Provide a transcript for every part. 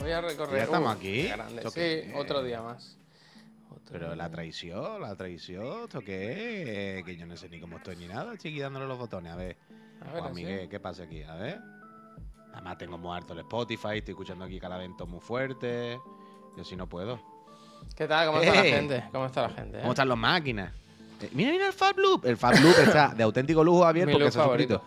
Voy a recorrer. Ya estamos aquí. qué grande. ¿Esto Sí, qué? otro día más. Otro Pero día la traición, la traición, ¿esto qué es? Que yo no sé ni cómo estoy ni nada, chiqui, dándole los botones. A ver, A ver, Juanmi, así. ¿qué, pasa aquí? A ver. Además tengo muy alto el Spotify, estoy escuchando aquí cada evento muy fuerte. Yo sí no puedo. ¿Qué tal? ¿Cómo está la ¡Eh! gente? ¿Cómo está la gente? eh? ¿Cómo están las máquinas? Eh, mira, mira el Fab Loop. El Fab Loop está de auténtico lujo, Javier, Mi porque se ha suscrito.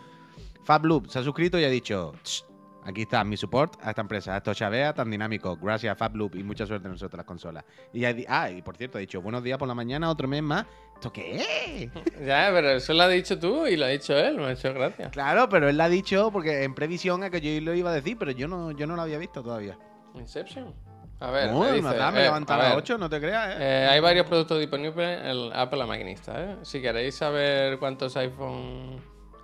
Fab Loop se ha suscrito y ha dicho: "Ch, aquí está mi support a esta empresa, a estos chavea tan dinámico. Gracias, Fab Loop, y mucha suerte en nosotros las consolas. Y ya ah, y por cierto, ha dicho: buenos días por la mañana, otro mes más. ¿Esto qué es? Ya, pero eso lo has dicho tú y lo ha dicho él, me ha hecho gracia. Claro, pero él lo ha dicho porque en previsión a que yo lo iba a decir, pero yo no, yo no lo había visto todavía. Inception. A ver, me, dice, me eh, levanta a a ver, 8, no te creas, ¿eh? eh, hay varios productos disponibles en el Apple La Maquinista. ¿eh? Si queréis saber cuántos iPhone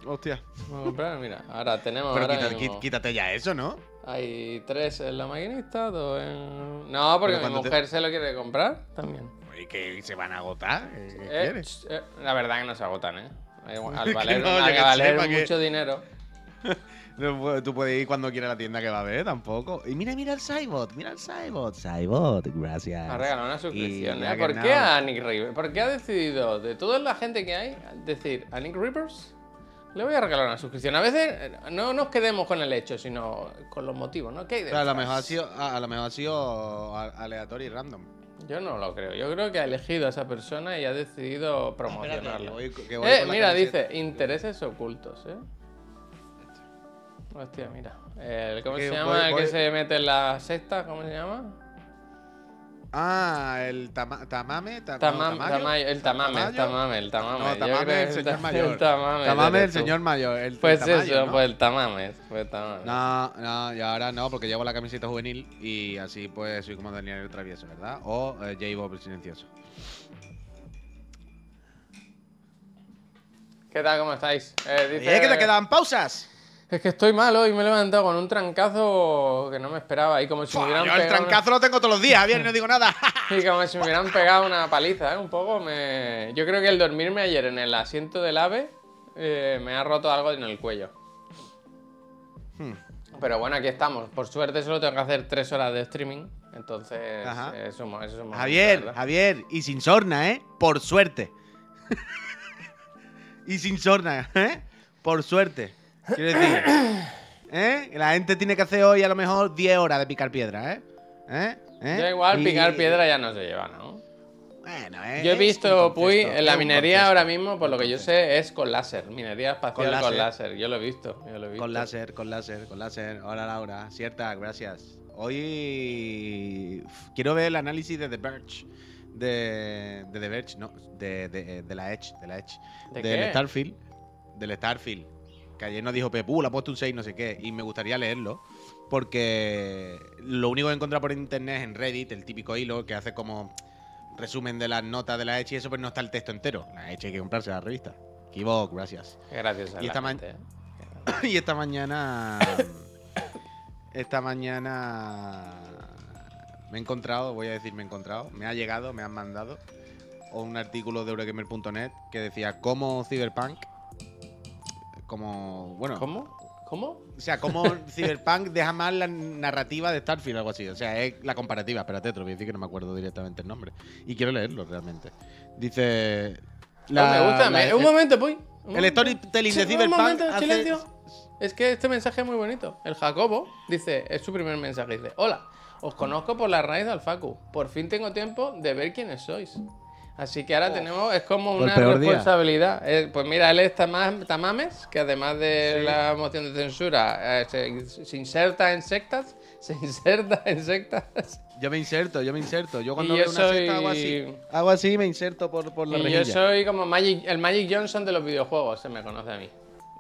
Hostia. vamos a comprar, mira, ahora tenemos. Pero ahora mismo- quítate ya eso, ¿no? Hay tres en La Maquinista, dos en. No, porque mi te- mujer se lo quiere comprar también. Y que se van a agotar. ¿Qué qué Eh, quieres? eh, la verdad que no se agotan, ¿eh? Al valer, no, al valer que- mucho dinero. No Tú puedes ir cuando quieras a la tienda que va a haber, tampoco. Y mira, mira el Cybot, mira el Cybot. Cybot, gracias. Ha regalado una suscripción, ¿eh? ¿Por qué ganado. a Nick Rivers? ¿Por qué ha decidido, de toda la gente que hay, decir a Nick Rivers? Le voy a regalar una suscripción. A veces eh, no nos quedemos con el hecho, sino con los motivos, ¿no? ¿Qué hay a lo mejor ha sido, a, a lo mejor ha sido aleatorio y random. Yo no lo creo. Yo creo que ha elegido a esa persona y ha decidido promocionarla. que voy- que voy Eh, mira, camiseta. dice, intereses ocultos, ¿eh? Hostia, mira. El, ¿Cómo Que se voy- llama? el que se mete en la sexta, ¿cómo se llama? Ah, el tama- tamame. ta- no, Tamam- tamayo. Tamayo, el tamame, el tamame, el tamame. No, tamame el señor mayor. El tamame, Tamame el señor mayor. El, Pues el tamayo, eso, ¿no? pues el tamame. Pues el tamame. No, no, y ahora no, porque llevo la camiseta juvenil y así pues soy como Daniel el Travieso, ¿verdad? O eh, J. Bob el Silencioso. ¿Qué tal? ¿Cómo estáis? Eh, ¿Y dice- es que te quedan pausas? Es que estoy mal hoy, me he levantado con un trancazo que no me esperaba. Y como si me hubieran yo el pegado. trancazo lo tengo todos los días, Javier, no digo nada. Y como si me hubieran pegado una paliza, ¿eh? Un poco me... Yo creo que el dormirme ayer en el asiento del ave eh, me ha roto algo en el cuello. Hmm. Pero bueno, aquí estamos. Por suerte solo tengo que hacer tres horas de streaming. Entonces, eh, eso, eso es Javier, ¿verdad? Javier, y sin sorna, ¿eh? Por suerte. y sin sorna, ¿eh? Por suerte. Quiero decir, ¿eh? La gente tiene que hacer hoy a lo mejor 10 horas de picar piedra, ¿eh? ¿Eh? ¿Eh? Ya igual Y- picar piedra ya no se lleva, ¿no? Bueno, ¿eh? Yo he visto, Puy, en la minería ahora mismo, por lo que yo sé, es con láser. Minería espacial con Con láser. Yo lo he visto, yo lo he visto. Con láser, con láser, con láser. Hola Laura, cierta, gracias. Hoy quiero ver el análisis de The Verge. De, de The Verge, no, de, de- de la Edge, de la Edge. ¿De del qué? Starfield. Del Starfield. Que ayer nos dijo Pepu, le ha puesto un 6, no sé qué. Y me gustaría leerlo. Porque lo único que he encontrado por internet es en Reddit, el típico hilo que hace como resumen de las notas de la Edge y eso, pues no está el texto entero. La Edge hay que comprarse la revista. Kibok, gracias. Gracias a Y la esta gente, ¿eh? y esta mañana. Esta mañana. Me he encontrado, voy a decir me he encontrado. Me ha llegado, me han mandado. Un artículo de Eurogamer.net que decía cómo Cyberpunk. Como. Bueno. ¿Cómo? ¿Cómo? O sea, cómo Cyberpunk deja mal la narrativa de Starfield o algo así. O sea, es la comparativa. Espérate, te lo voy a decir que no me acuerdo directamente el nombre. Y quiero leerlo realmente. Dice. No, me gusta. me- un momento. Un el storytelling de Cyberpunk Un momento, hace- silencio. Es que este mensaje es muy bonito. El Jacobo dice, es su primer mensaje, dice, hola, os conozco por la raíz del Facu. Por fin tengo tiempo de ver quiénes sois. Así que ahora tenemos, es como una responsabilidad. Eh, pues mira, él es Tama- Tamames, que además de Sí. la moción de censura, eh, se, se inserta en sectas. Se inserta en sectas. Yo me inserto, yo me inserto. Yo cuando Y yo veo una soy- secta hago así. Hago así y me inserto por, por la Y yo soy como Magic, el Magic Johnson de los videojuegos, se me conoce a mí.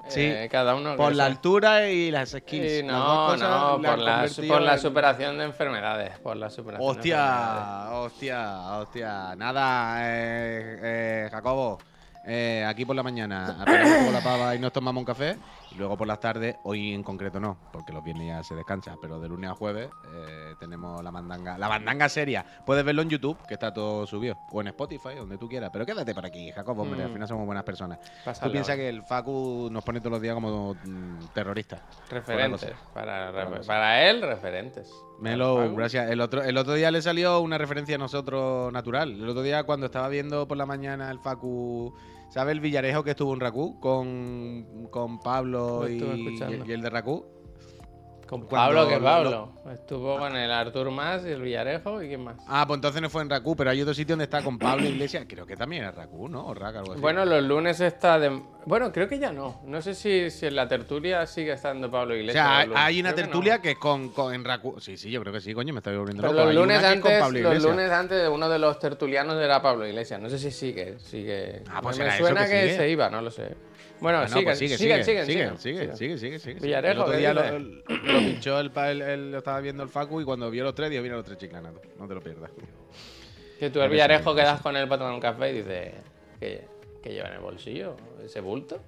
Sí, Eh, cada uno Por la sea. altura y las skills. Sí, no, no, por la, por la en- superación de enfermedades. Por la superación de enfermedades. Hostia, hostia, hostia. Nada, eh, eh, Jacobo. eh, aquí por la mañana con la pava y nos tomamos un café. Y luego por las tardes, hoy en concreto no, porque los viernes ya se descansa, pero de lunes a jueves eh, tenemos la mandanga, la mandanga seria. Puedes verlo en YouTube, que está todo subido, o en Spotify, donde tú quieras. Pero quédate por aquí, Jacob, hombre, Mm. al final somos buenas personas. Pásalo. Tú piensas que el Facu nos pone todos los días como mm, terroristas. Referentes. Para, él, referentes. Melo, gracias. El otro, el otro día le salió una referencia a nosotros natural. El otro día cuando estaba viendo por la mañana el Facu, ¿sabe el Villarejo que estuvo en Rakú con, con Pablo Lo y, y el de Rakú? Con cuando Pablo, que lo- Pablo. Estuvo con el Artur Más y el Villarejo y quién más. Ah, pues entonces no fue en Rakú, pero hay otro sitio donde está con Pablo Iglesias. Creo que también era Rakú, ¿no? O Rack, algo así. Bueno, los lunes está de. Bueno, creo que ya no. No sé si, si en la tertulia sigue estando Pablo o Iglesias. sea, los hay, una Creo que no. tertulia que es con, con- en Rakú. Sí, sí, yo creo que sí, coño, me estoy volviendo loco. los Hay lunes, con antes, Pablo los lunes antes de uno de los tertulianos era Pablo Iglesias. No sé si sigue. sigue. Ah, pues me será eso suena que que, sigue. se iba, no lo sé. Bueno, Ah, pues sigue, sigue, sigue, sigue, sigue, sigue, sigue. Villarejo, El otro ¿qué día lo, pinchó el, pa- el- el- lo estaba viendo el Facu y cuando vio los tres, dijo, mira los tres chiclanatos. No te lo pierdas. Que tú el Villarejo quedas con él para tomar un café y dices que, que lleva en el bolsillo ese bulto,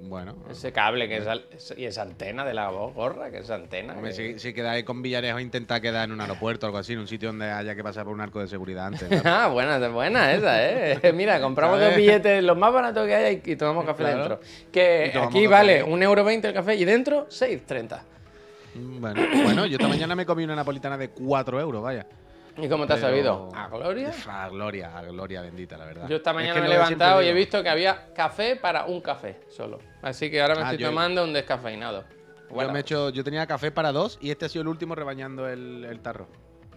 Bueno, ese cable que es al- y esa antena de la voz gorra, que es antena. hombre, que- si, si quedáis con Villarejo, intenta quedar en un aeropuerto o algo así, en un sitio donde haya que pasar por un arco de seguridad antes. Ah, buena, buena esa, ¿eh? Mira, compramos dos billetes, los más baratos que haya y, tomamos café Claro. dentro. Que aquí vale un euro veinte el café y dentro 6,30. Mm, bueno, bueno, yo esta mañana me comí una napolitana de 4 euros, vaya. ¿Y cómo te has sabido? ¿A Gloria? A gloria, a gloria bendita, la verdad. Yo esta Es mañana que me he levantado y he visto que había café para un café solo. Así que ahora me Ah, estoy yo- tomando un descafeinado. yo, me he hecho, yo tenía café para dos y este ha sido el último rebañando el, el tarro.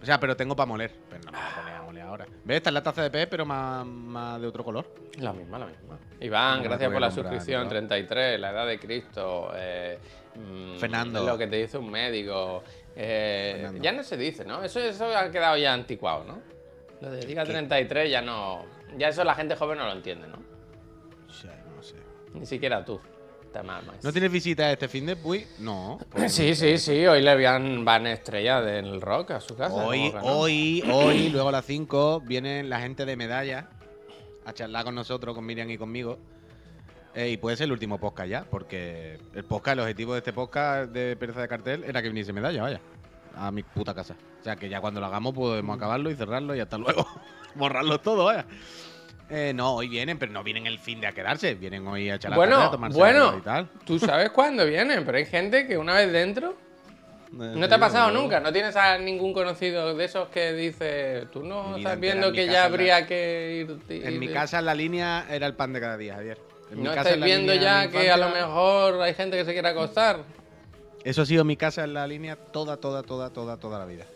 O sea, pero tengo para moler. Pero no me voy a poner a moler ahora. ¿Ves? Esta es la taza de pez, pero más, más de otro color. La misma, la misma. Iván, No, gracias por a la comprar, suscripción. ¿no? 33, la edad de Cristo. eh, mm, Fernando. Lo que te dice un médico. Eh, ya no se dice, ¿no? Eso, eso ha quedado ya anticuado, ¿no? Lo de diga 33 ya no. Ya eso la gente joven no lo entiende, ¿no? Sea, no sé. Ni siquiera tú. Te mamas. ¿No tienes visita este fin de Puy? No. pues- Sí, sí, sí. Hoy le van, van estrella del rock a su casa. Hoy, hoy, hoy, luego a las 5, vienen la gente de medalla a charlar con nosotros, con Miriam y conmigo. Eh, y puede ser el último podcast ya, porque el podcast, el objetivo de este podcast de Pereza de Cartel era que viniese medalla, vaya. A mi puta casa. O sea que ya cuando lo hagamos podemos acabarlo y cerrarlo y hasta luego. Borrarlo todo, vaya. Eh, no, hoy vienen, pero no vienen el fin de a quedarse. Vienen hoy a echar la Bueno, tarde, a tomarse bueno. y tal. Tú sabes cuándo vienen, pero hay gente que una vez dentro Eh, No te ha pasado nunca, no tienes a ningún conocido de esos que dice, tú no estás viendo que ya la- habría que ir. En mi ir- casa la línea era el pan de cada día, Javier. En No estáis viendo ya que a lo mejor hay gente que se quiere acostar. Eso ha sido mi casa en la línea toda, toda, toda, toda, toda la vida.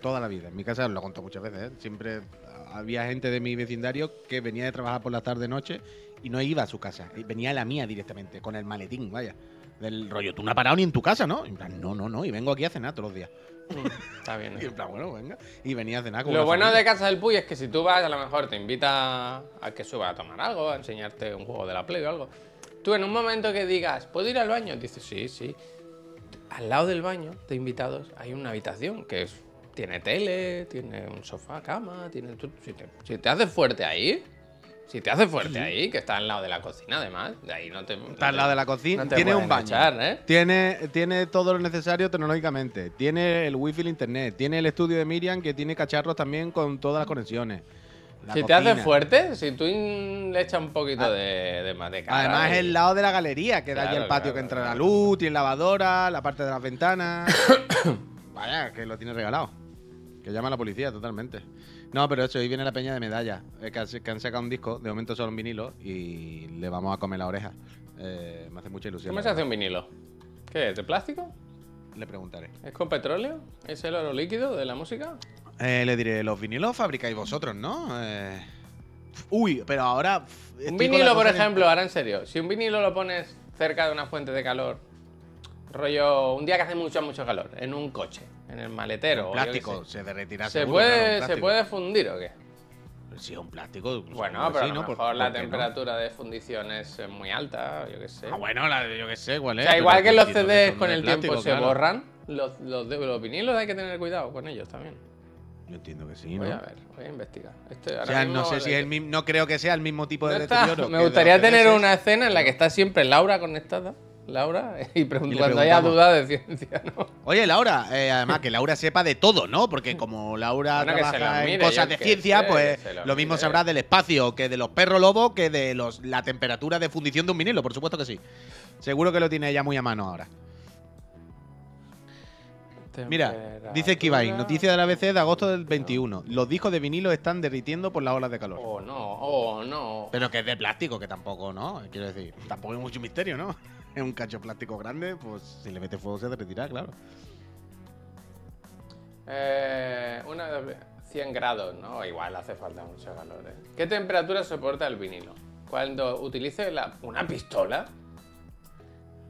Toda la vida. En mi casa lo he contado muchas veces, ¿eh? Siempre había gente de mi vecindario que venía de trabajar por la tarde noche y no iba a su casa. Venía a la mía directamente, con el maletín, vaya. Del rollo, tú no has parado ni en tu casa, ¿no? Y en plan, no, no, no. Y vengo aquí a cenar todos los días. Está bien. Y en plan, bueno, venga. Y venía a cenar con Lo una bueno familia. de Casa del Puy es que si tú vas, a lo mejor te invita a que suba a tomar algo, a enseñarte un juego de la Play o algo. Tú en un momento que digas, ¿puedo ir al baño? Dices, sí, sí. Al lado del baño de invitados hay una habitación que es- tiene tele, tiene un sofá, cama, tiene... si, te, si te haces fuerte ahí, si te haces fuerte ahí, que está al lado de la cocina además, de ahí no te... Está al lado de la cocina. no tiene un baño. echar, ¿eh? Tiene, tiene todo lo necesario tecnológicamente. Tiene el wifi, el internet. Tiene el estudio de Miriam que tiene cacharros también con todas las conexiones. La Si te cocina. fuerte, si tú le echas un poquito de, de, más de cara Además, es el lado de la galería, que da allí el patio claro, que entra claro. la luz, tiene lavadora, la parte de las ventanas. Vaya, que lo tiene regalado. Que llama a la policía totalmente. No, pero eso, hoy viene la peña de medalla. eh, que, han, que han sacado un disco, de momento solo en vinilo, y le vamos a comer la oreja. Eh, me hace mucha ilusión. ¿Cómo se hace un vinilo? ¿Qué es? ¿De plástico? Le preguntaré. ¿Es con petróleo? ¿Es el oro líquido de la música? Eh, le diré, los vinilos fabricáis vosotros, ¿no? Eh, Uy, pero ahora. Un vinilo, por ejemplo, ahora en serio, si un vinilo lo pones cerca de una fuente de calor, rollo, un día que hace mucho, mucho calor, en un coche, en el maletero, o plástico, se derretirá. ¿se, seguro, claro, puede, ¿se puede fundir o qué? Si es un plástico. Bueno, supongo que pero sí, a lo ¿no? ¿Por- mejor la no? temperatura de fundición es eh, muy alta, yo qué sé. Ah, bueno, la, yo qué sé, cuál o es. sea, pero igual que los CDs con el plástico, tiempo se borran, los, los, los vinilos hay que tener cuidado con ellos también. Yo entiendo que sí, Voy ¿no? a ver, voy a investigar. Este, O sea, no sé si es el mismo. No creo que sea el mismo tipo de No está. deterioro. Me gustaría tener una escena en la que está siempre Laura conectada Laura, y, pregun- Y le cuando haya duda de ciencia, ¿no? Oye, Laura, eh, además que Laura sepa de todo, ¿no? Porque como Laura Bueno, trabaja en cosas de ciencia, sé, pues lo lo mismo mire. sabrá del espacio, que de los perros lobos, que de los, la temperatura de fundición de un vinilo, por supuesto que sí. Seguro que lo tiene ella muy a mano ahora. Mira, dice Kibain, noticia de la ABC de agosto del 21. Los discos de vinilo están derritiendo por las olas de calor. Oh, no, oh, no. Pero que es de plástico, que tampoco, ¿no? Quiero decir, tampoco hay mucho misterio, ¿no? Es un cacho plástico grande, pues si le mete fuego se derretirá, claro. Eh, una de 100 grados, ¿no? Igual hace falta mucho calor, ¿eh? ¿Qué temperatura soporta el vinilo? Cuando utilice la- una pistola.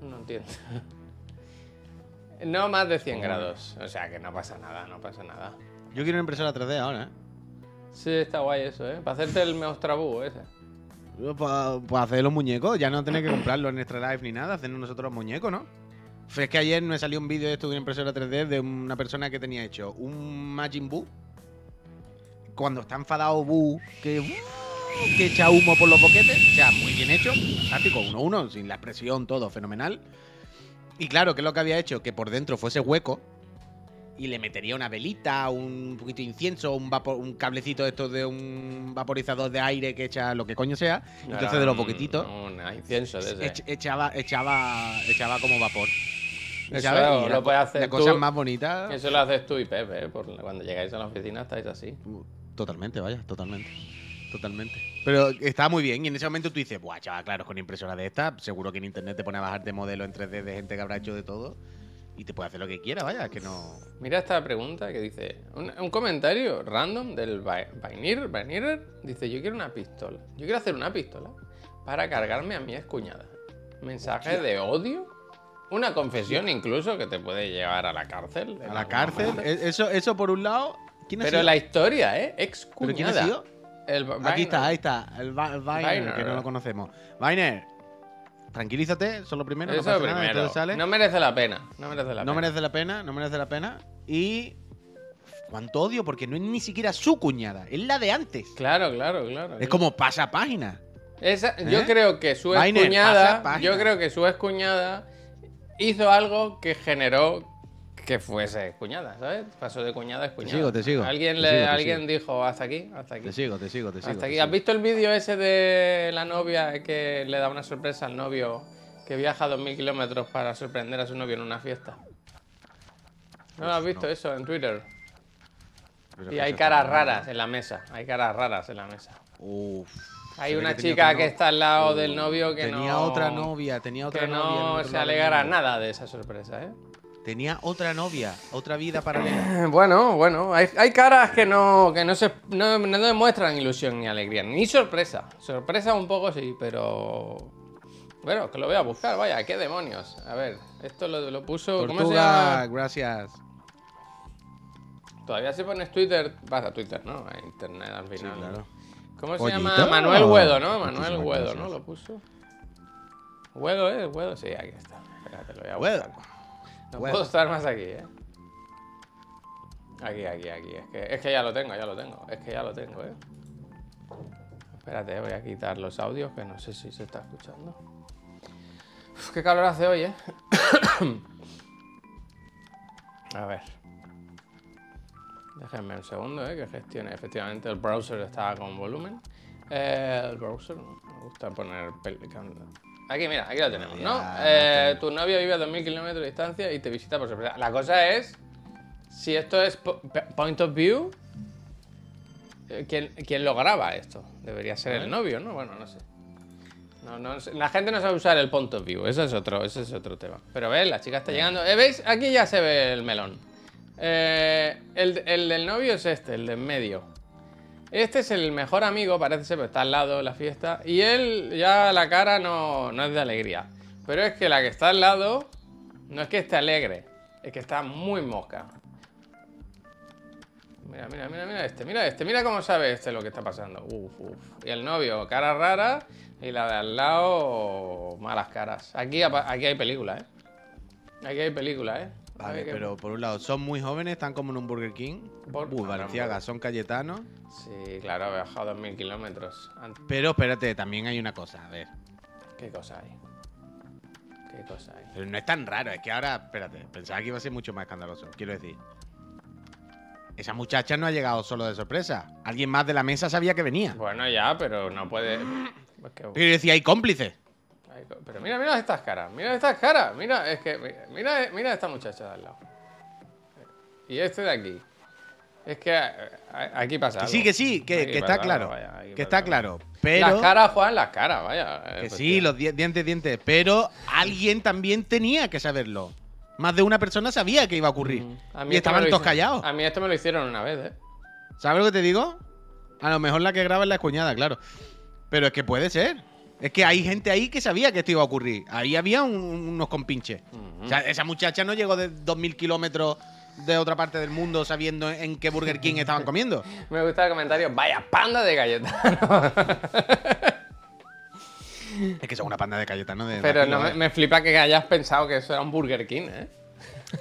No entiendo. No más de 100 grados. O sea que no pasa nada, no pasa nada. Yo quiero una impresora 3D ahora, ¿eh? Sí, está guay eso, ¿eh? Para hacerte el Meostrabú ese. Para hacer los muñecos, ya no tener que comprarlos en Extra Life ni nada, hacernos nosotros los muñecos, ¿no? Fue es que ayer me salió un vídeo de esto de una impresora 3D de una persona que tenía hecho un Majin Buu. Cuando está enfadado Buu, que, que echa humo por los boquetes. O sea, muy bien hecho, fantástico, uno a uno, sin la expresión, todo fenomenal. Y claro, ¿qué es lo que había hecho? Que por dentro fuese hueco y le metería una velita, un poquito de incienso, un, vapor, un cablecito de estos de un vaporizador de aire que echa lo que coño sea. Entonces de los boquetitos Un incienso de ese. ech- echaba, echaba, echaba como vapor. Eso lo la- puedes hacer la tú. cosa más bonita. Eso lo haces tú y Pepe. Por- cuando llegáis a la oficina estáis así. Totalmente, vaya, totalmente. Totalmente. Pero está muy bien. Y en ese momento tú dices, buah, chaval, claro, con impresora de esta, seguro que en internet te pone a bajarte modelos en 3D de gente que habrá hecho de todo. Y te puede hacer lo que quiera, vaya, que no. Mira esta pregunta que dice, un, un comentario random del Vainir, Vainirer, dice, yo quiero una pistola, yo quiero hacer una pistola para cargarme a mi excuñada. Mensaje de odio, una confesión incluso que te puede llevar a la cárcel. A la cárcel. e- Eso, eso por un lado. ¿Quién ha Pero sido? la historia, ¿eh? Ex ¿Pero quién ha cuñada. sido? El Aquí está, ahí está. El, Viner, que no lo conocemos. Viner, tranquilízate, son lo primero. no Eso nada, primero. sale. No merece la pena. No merece la No pena. merece la pena, no merece la pena. Y. Cuánto odio, porque no es ni siquiera su cuñada, es la de antes. Claro, claro, claro. Es como pasa página. Esa- Yo ¿Eh? creo que su excuñada, pasa página. yo creo que su excuñada hizo algo que generó que fuese cuñada, ¿sabes? Pasó de cuñada a excuñada. sigo, te sigo, Alguien, te le, sigo, te alguien dijo hasta aquí, hasta aquí. Te sigo, te sigo, te sigo. hasta te aquí. ¿Has visto el vídeo ese de la novia que le da una sorpresa al novio que viaja 2.000 kilómetros para sorprender a su novio en una fiesta? ¿No lo has visto eso en Twitter? Pero Y hay caras raras en la mesa. Hay caras raras en la mesa. Uf. Hay una que tenía chica que no- está al lado Uh, del novio que tenía no... otra novia, tenía otra que novia. no se mundo. nada de esa sorpresa, ¿eh? Tenía otra novia, otra vida paralela. Bueno, bueno, hay, hay caras que no que no se no, no demuestran ilusión ni alegría, ni sorpresa. Sorpresa un poco sí, pero bueno, que lo voy a buscar, vaya, qué demonios. A ver, esto lo, lo puso, ¿cómo se Tortuga, llama? gracias. Todavía se pone Twitter, pasa Twitter, ¿no? A internet al Sí, final. claro. ¿Cómo se llama? Manuel Huedo, ¿no? Manuel Huedo. ¿no? Lo puso. Huedo, ¿eh? Huedo, sí, aquí está. Espérate, lo voy a Huedo. No puedo estar más aquí, ¿eh? Aquí, aquí, aquí. Es que, es que ya lo tengo, ya lo tengo. Es que ya lo tengo, ¿eh? Espérate, voy a quitar los audios que no sé si se está escuchando. Uf, qué calor hace hoy, ¿eh? a ver. Déjenme un segundo, ¿eh? Que gestione. Efectivamente, el browser está con volumen. Eh, el browser, me gusta poner... pel- Aquí, mira, aquí lo tenemos, ¿no? Eh, tu novio vive a 2.000 kilómetros de distancia y te visita por sorpresa. La cosa es, si esto es po- point of view, eh, ¿quién, quién lo graba esto? Debería ser el novio, ¿no? Bueno, no sé. No, no sé. La gente no sabe usar el point of view, eso es otro, ese es otro tema. Pero ves, la chica está llegando. Eh, ¿Veis? Aquí ya se ve el melón. Eh, el, el del novio es este, el de en medio. Este es el mejor amigo, parece ser, pero está al lado de la fiesta. Y él ya la cara no, no es de alegría. Pero es que la que está al lado no es que esté alegre, es que está muy mosca. Mira, mira, mira, mira este, mira este, mira cómo sabe este lo que está pasando. Uf, uf. Y el novio, cara rara, y la de al lado, malas caras. Aquí, aquí hay película, ¿eh? Aquí hay película, ¿eh? A Vale, ver qué- pero por un lado, son muy jóvenes, están como en un Burger King. Por- Uh, Valenciaga, son cayetanos. Sí, claro, he bajado 2.000 kilómetros. Ant- Pero espérate, también hay una cosa. A ver, ¿Qué cosa hay? Qué cosa hay. Pero no es tan raro, es que ahora, espérate, pensaba que iba a ser mucho más escandaloso. Quiero decir, esa muchacha no ha llegado solo de sorpresa. Alguien más de la mesa sabía que venía. Bueno, ya, pero no puede. Pues que- Pero decía, hay cómplices. Pero mira, mira estas caras, mira estas caras, mira, es que, mira, mira, esta muchacha de al lado. Y este de aquí. Es que eh, aquí pasa algo. sí, que sí, que, que está claro. vaya, que está algo. claro. Pero. Las caras, Juan, las caras, vaya. eh, Que pues, sí, los di- dientes, dientes. Pero alguien también tenía que saberlo. Más de una persona sabía que iba a ocurrir. Mm. A mí y estaban todos callados. A mí esto me lo hicieron una vez, ¿eh? ¿Sabes lo que te digo? A lo mejor la que graba es la cuñada, claro. Pero es que puede ser. Es que hay gente ahí que sabía que esto iba a ocurrir. Ahí había un- unos compinches. O sea, esa muchacha no llegó de 2.000 kilómetros de otra parte del mundo sabiendo en qué Burger King estaban comiendo. Me gusta el comentario, vaya panda de galletas. Es que son una panda de Cayetano de. Pero de no, aquí, me, flipa que hayas pensado que eso era un Burger King, ¿eh?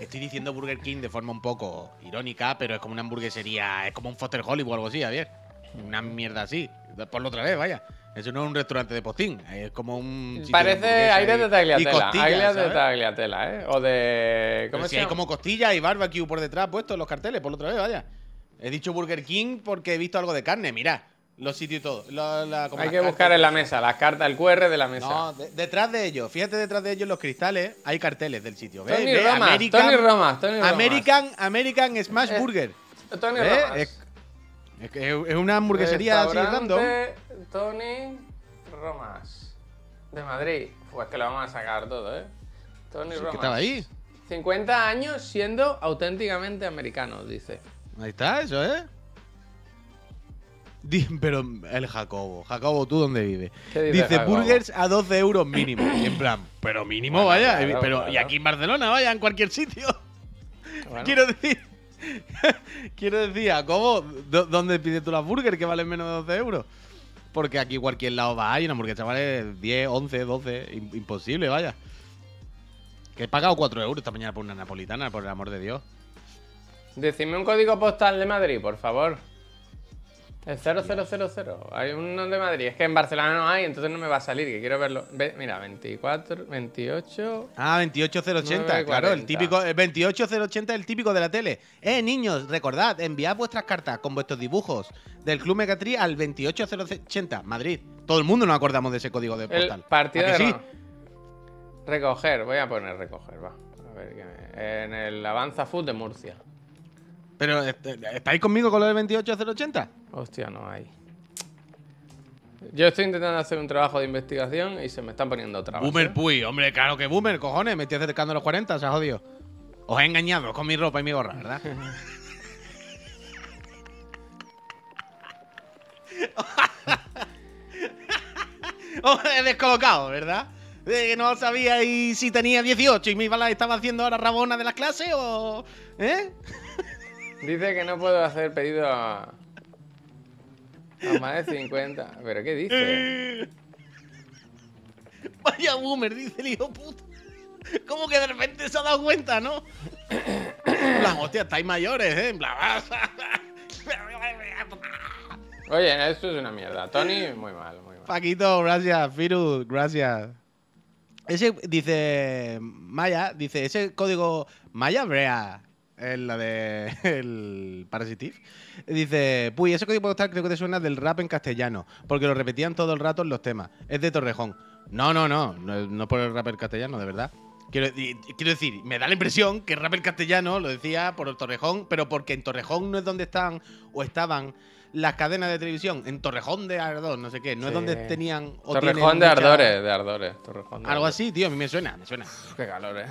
Estoy diciendo Burger King de forma un poco irónica, pero es como una hamburguesería, es como un Foster Hollywood o algo así, Javier. Una mierda así. Ponlo otra vez, vaya. Eso no es un restaurante de postín, es como un. Parece aire de tagliatela. costillas, Aire de tagliatela, ¿eh? O de. ¿Cómo si se hay llama? como costilla y barbecue por detrás puestos en los carteles, por otra vez, vaya. He dicho Burger King porque he visto algo de carne, mira. Los sitios y todo. la- la- como Hay que cartas. buscar en la mesa, las cartas, el QR de la mesa. No, de- detrás de ellos, fíjate detrás de ellos los cristales, hay carteles del sitio. ¿Ves? Tony ¿Ves? Romas, American, Tony Romas, Tony Romas. American, American Smash Eh, Burger. Tony. Romas. Es, es que es una hamburguesería así random. Tony Romas. De Madrid. Pues que lo vamos a sacar todo, ¿eh? Tony Sí, que Romas. estaba ahí. 50 años siendo auténticamente americanos, dice. Ahí está, eso, ¿eh? Pero el Jacobo. Jacobo, ¿tú dónde vives? ¿Qué dice burgers a 12 euros mínimo. Y en plan, pero mínimo, Bueno, vaya. claro, pero, claro. Y aquí en Barcelona, vaya, en cualquier sitio. Bueno, Quiero decir. quiero decir, ¿dó- ¿dónde pides tú las burgers que valen menos de 12 euros? Porque aquí cualquier lado va y una hamburguesa vale 10, 11, 12. im- Imposible, vaya. Que he pagado 4 euros esta mañana por una napolitana, por el amor de Dios. Decidme un código postal de Madrid, por favor. El 0000. Hay uno de Madrid. Es que en Barcelona no hay, entonces no me va a salir, que quiero verlo. Ve- mira, 24, 28. Ah, 28080, claro, el 9.40. típico, el 28080 es el típico de la tele. Eh, niños, recordad, enviad vuestras cartas con vuestros dibujos del Club Megatri al 28080, Madrid. Todo el mundo nos acordamos de ese código de El postal. partido ¿A de sí? Recoger, voy a poner recoger, va. A ver, en el Avanza Food de Murcia. Pero, este, ¿estáis conmigo con lo del 28080? Hostia, no hay. Yo estoy intentando hacer un trabajo de investigación y se me están poniendo trabas. Boomer ¿eh? Puy, hombre, claro que Boomer, cojones, me estoy acercando a los 40, se ha jodido. Os he engañado con mi ropa y mi gorra, ¿verdad? Os he descolocado, ¿verdad? De que no sabía y si tenía 18 y me iba la estaba haciendo ahora rabona de las clases o. ¿Eh? Dice que no puedo hacer pedido a. A más de 50. ¿Pero qué dice? Vaya boomer, dice el hijo puta. ¿Cómo que de repente se ha dado cuenta, no? En plan, hostia, estáis mayores, ¿eh? En plan. Oye, esto es una mierda. Tony, muy mal, muy mal. Paquito, gracias. Firu, gracias. Ese dice. Maya, dice, ese código. Maya Brea. Es la de. El Parasitif. Dice. Puy, ese código postal creo que te suena del rap en castellano. Porque lo repetían todo el rato en los temas. Es de Torrejón. No, no, no. No, no por el rap en castellano, de verdad. Quiero, quiero decir, me da la impresión que el rap en castellano lo decía por el Torrejón, pero porque en Torrejón no es donde están o estaban las cadenas de televisión. En Torrejón de Ardor, no sé qué. No es donde tenían. o Torrejón de mucha- Ardores, de Ardores. Torrejón de Algo Ardores. así, tío, a mí me suena, me suena. Uf, Qué calor, eh.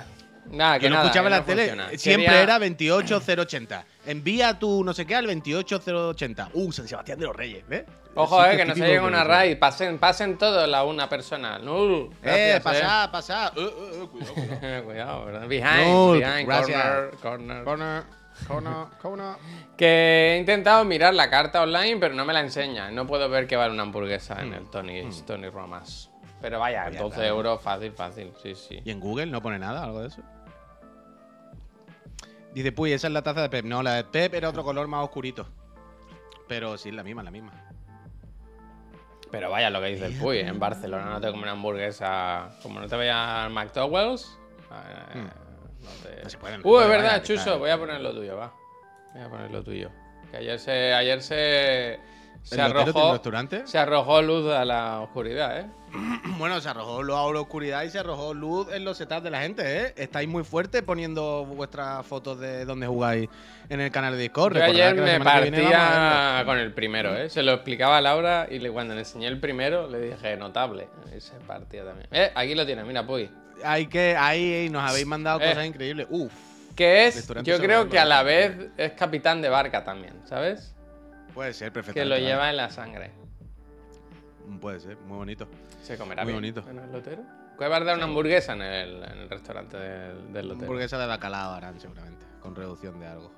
Nada, que lo nada, escuchaba que la no tele, funciona. siempre Quería- era 28080. Envía tu no sé qué al 28080. Uh, San Sebastián de los Reyes, ¿ves? Ojo, eh, que no se típico llegue que una raid. Pasen, pasen todos la una persona. Eh, Gracias, pasá, pasá. Eh, eh, eh, cuidado, cuidado. eh. Cuidado, ¿verdad? Behind, behind, gracias. corner, corner. Corner, corner, corner. Que he intentado mirar la carta online, pero no me la enseña. No puedo ver que vale una hamburguesa en el Tony, Tony Romas. Pero vaya, Pues ya 12 está. euros, fácil, fácil. Sí, sí. ¿Y en Google no pone nada, algo de eso? Dice, puy, esa es la taza de Pep. No, la de Pep era otro color más oscurito. Pero sí, es la misma, la misma. Pero vaya lo que dice el Puy, en Barcelona no te comen hamburguesa. Como no te vayas al McDonald's. eh, no te- No se se Uh, es verdad, Chuso, voy a poner lo tuyo, va. Voy a poner lo tuyo. Que ayer se. Ayer se. Se ¿El Lotero tiene un arrojó. restaurante? Se arrojó luz a la oscuridad, ¿eh? Bueno, se arrojó luz a la oscuridad y se arrojó luz en los setups de la gente, ¿eh? Estáis muy fuertes poniendo vuestras fotos de dónde jugáis en el canal de Discord. Yo ayer me partía con el primero, ¿eh? Se lo explicaba a Laura y le, cuando le enseñé el primero le dije notable. Y se partía también. Eh, aquí lo tienes, mira, Puy. Hay que, ahí nos habéis mandado Eh. cosas increíbles. Uf. Que es, yo creo que a la vez es capitán de barca también, ¿sabes? Puede ser, Que perfectamente. lo vale. lleva en la sangre. Puede ser, muy bonito. Se comerá Muy bien bonito. en el lotero. ¿Puede va a dar una hamburguesa en el, en el restaurante del, del lotero? Hamburguesa de bacalao harán seguramente, con reducción de algo.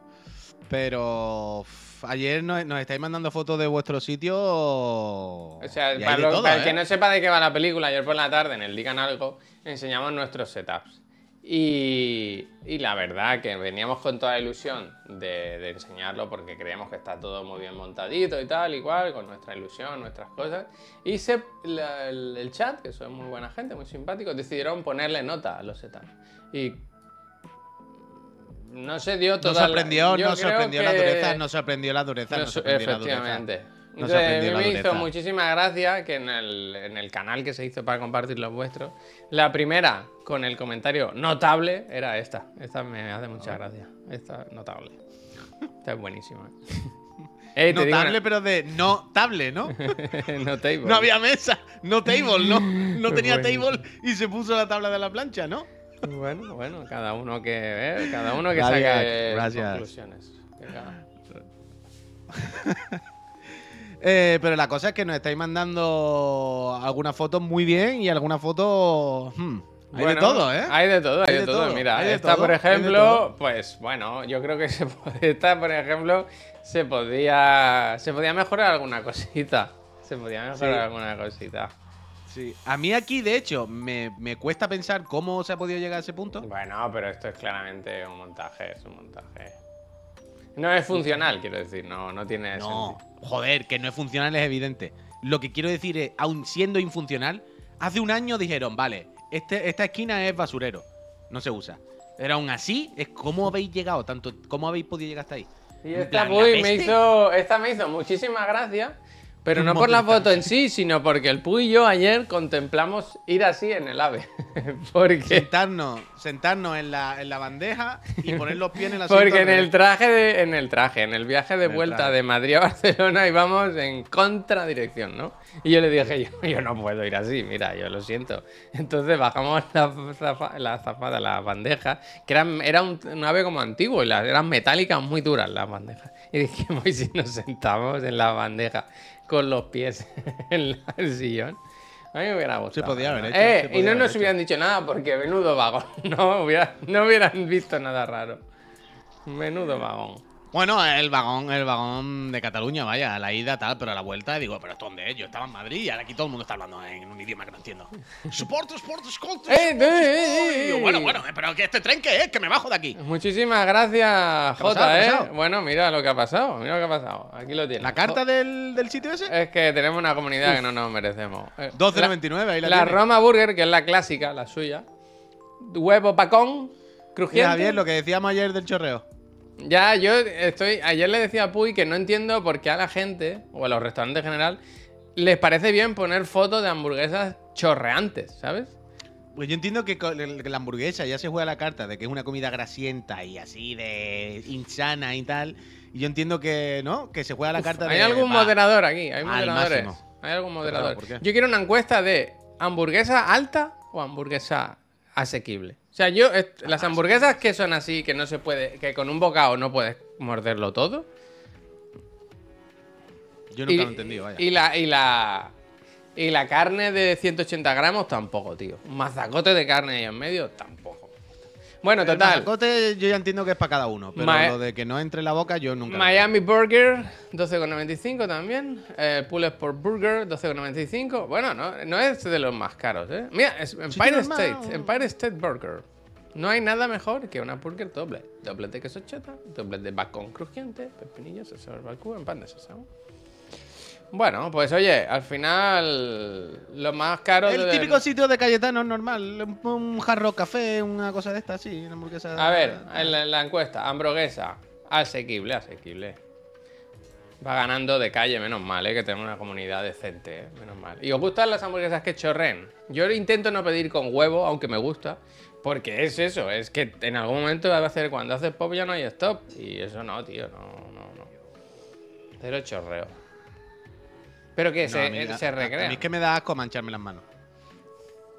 Pero ayer nos, nos estáis mandando fotos de vuestro sitio. O sea, para, lo- todo, para el ¿eh? que no sepa de qué va la película, ayer por la tarde en el Digan Algo enseñamos nuestros setups. Y, y la verdad que veníamos con toda la ilusión de, de enseñarlo porque creíamos que está todo muy bien montadito y tal, igual, con nuestra ilusión, nuestras cosas. Y se, la- el, el chat, que son muy buena gente, muy simpáticos, decidieron ponerle nota a los setups. Y no se dio toda la- sorprendió, nos creo sorprendió la dureza, nos sorprendió la dureza, no so- sorprendió la dureza. efectivamente. Entonces, a mí me hizo muchísima gracia que en el, en el canal que se hizo para compartir los vuestros, la primera con el comentario notable era esta. Esta me hace mucha Ah. gracia. Esta notable. Esta es buenísima. Eh, te digo Notable, pero de notable, ¿no? una- notable. No había mesa, no table, ¿no? No tenía Bueno. table y se puso la tabla de la plancha, ¿no? Bueno, bueno, cada uno que eh, cada uno que Gracias, saque gracias. conclusiones. Venga. Eh, pero la cosa es que nos estáis mandando algunas fotos muy bien y algunas fotos. hmm, hay Bueno, de todo, ¿eh? Hay de todo, hay, Hay de, todo. todo, Mira, hay esta, todo, por ejemplo, pues bueno, yo creo que se puede, esta, por ejemplo, se podía, se podía mejorar alguna cosita. Se podía mejorar Sí. alguna cosita. Sí. A mí aquí, de hecho, me, me cuesta pensar cómo se ha podido llegar a ese punto. Bueno, pero esto es claramente un montaje, es un montaje. No es funcional, quiero decir, no, no tiene No, sentido. Joder, que no es funcional es evidente. Lo que quiero decir es, aun siendo infuncional, hace un año dijeron, vale, este, esta esquina es basurero, no se usa. Pero aún así, es cómo habéis llegado, tanto, cómo habéis podido llegar hasta ahí. Y esta, plan, me hizo, esta me hizo muchísima gracia, pero no por la foto en sí, sino porque el Puy y yo ayer contemplamos ir así en el ave. porque Sentarnos, sentarnos en la, en la bandeja y poner los pies en asiento Porque en el traje, de- en el traje, en el viaje de En vuelta de Madrid a Barcelona íbamos en contradirección, ¿no? Y yo le dije, yo, yo no puedo ir así, mira, yo lo siento. Entonces bajamos la, zafa- la zafata, la bandeja, que era, era un, un ave como antiguo, y las, eran metálicas muy duras las bandejas. Y dijimos, ¿y si nos sentamos en la bandeja con los pies en la- el sillón? A mí me hubiera gustado. podía haber ¿no? hecho, Eh, se y no haber nos hecho. hubieran dicho nada porque menudo vagón. No, hubiera- no hubieran visto nada raro. Menudo vagón. Bueno, el vagón, el vagón de Cataluña, vaya, a la ida tal, pero a la vuelta digo, pero ¿esto dónde es? Yo estaba en Madrid y ahora aquí todo el mundo está hablando en un idioma que no entiendo. Support, support, support, ¡Eh, eh, eh, eh! bueno, bueno, pero que este tren que es, que me bajo de aquí. Muchísimas gracias. Jota, ¿Qué ha ¿eh? Bueno, mira lo que ha pasado. Mira lo que ha pasado. Aquí lo tienes. ¿La carta del, del sitio ese? Es que tenemos una comunidad que no nos merecemos. Eh, 12.99, ahí la, La. Roma Burger, que es la clásica, la suya. Huevo pacón, Mira, crujiente. Javier, lo que decíamos ayer del chorreo. Ya, yo estoy. Ayer le decía a Puy que no entiendo por qué a la gente, o a los restaurantes en general, les parece bien poner fotos de hamburguesas chorreantes, ¿sabes? Pues yo entiendo que, la hamburguesa ya se juega la carta de que es una comida grasienta y así de insana y tal. Y yo entiendo que, ¿no? Que se juega la carta ¿Hay de. algún va, moderador aquí? ¿Hay moderadores? máximo. ¿Hay algún moderador? Yo quiero una encuesta de hamburguesa alta o hamburguesa asequible. O sea, yo, est- las hamburguesas que son así, que no se puede, que con un bocado no puedes morderlo todo. Yo nunca lo he entendido, vaya. Y la, y la. Y la carne de 180 gramos tampoco, tío. Un mazacote de carne ahí en medio tampoco. Bueno, El total. mazacote yo ya entiendo que es para cada uno, pero Ma- lo de que no entre en la boca yo nunca. Miami Burger, 12,95 también. Eh, Pull Sport Burger, 12,95. Bueno, no, no es de los más caros, ¿eh? Mira, es Empire normal. State, Empire State Burger. No hay nada mejor que una burger doble. Doble de queso cheta, doble de bacon crujiente, pepinillos, salsa barbecue en pan de sésamo. Bueno, pues oye, al final lo más caro El de- típico sitio de Cayetano normal. Un, jarro café, una cosa de esta, sí. Una hamburguesa. A ver, en la, en la encuesta, hamburguesa, asequible, asequible. Va ganando de calle, menos mal, ¿eh? que tenemos una comunidad decente, ¿eh? menos mal. ¿Y os gustan las hamburguesas que chorren? Yo intento no pedir con huevo, aunque me gusta, porque es eso, es que en algún momento va a hacer, cuando haces pop ya no hay stop. Y eso no, tío, no, no, no. Cero chorreo. Pero que No, se, mí- eh, a- se A mí recrea. es que me da asco mancharme las manos.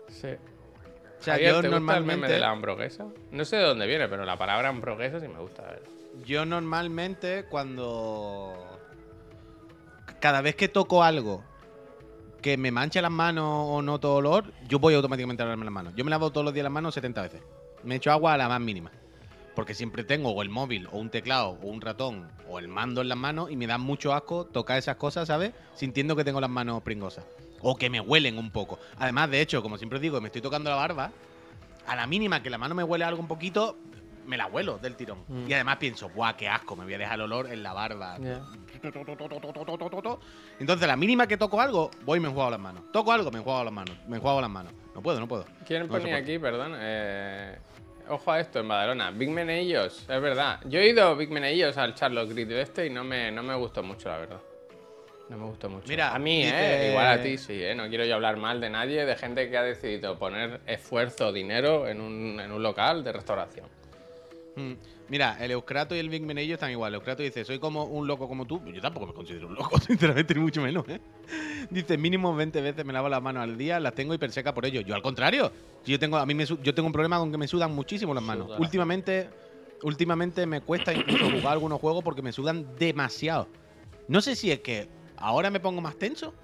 Sí. O sea, Javier, yo ¿te gusta el meme normalmente. de la hamburguesa? No sé de dónde viene, pero la palabra hamburguesa sí me gusta. a ver. Yo normalmente cuando. Cada vez que toco algo que me manche las manos o noto olor, yo voy automáticamente a lavarme las manos. Yo me lavo todos los días las manos 70 veces. Me echo agua a la más mínima. Porque siempre tengo o el móvil, o un teclado, o un ratón, o el mando en las manos y me da mucho asco tocar esas cosas, ¿sabes? Sintiendo que tengo las manos pringosas. O que me huelen un poco. Además, de hecho, como siempre digo, me estoy tocando la barba. A la mínima que la mano me huele algo un poquito, me la huelo del tirón. Mm. Y además pienso, ¡buah, qué asco! Me voy a dejar el olor en la barba. Ya. Entonces, la mínima que toco algo, voy y me enjuago las manos. Toco algo, me enjuago las manos. Me enjuago las manos. No puedo, no puedo. ¿Quién No ponía aquí, perdón? Eh, ojo a esto, en Badalona. Big Menellos, es verdad. Yo he ido Big Menellos al Charlotte Grid este y no me, no me gustó mucho, la verdad. No me gustó mucho. Mira, a mí, dice- ¿eh? Igual a ti sí, ¿eh? No quiero yo hablar mal de nadie, de gente que ha decidido poner esfuerzo, dinero en un, en un local de restauración. Mm. Mira, el Euskrato y el Big Menello están igual. El Euskrato dice, soy como un loco como tú. Yo tampoco me considero un loco, sinceramente, ni mucho menos, ¿eh? Dice, mínimo 20 veces me lavo las manos al día, las tengo hiperseca por ello. Yo al contrario. Yo tengo, a mí me yo tengo un problema con que me sudan muchísimo las manos. Últimamente, últimamente me cuesta incluso jugar algunos juegos porque me sudan demasiado. No sé si es que ahora me pongo más tenso,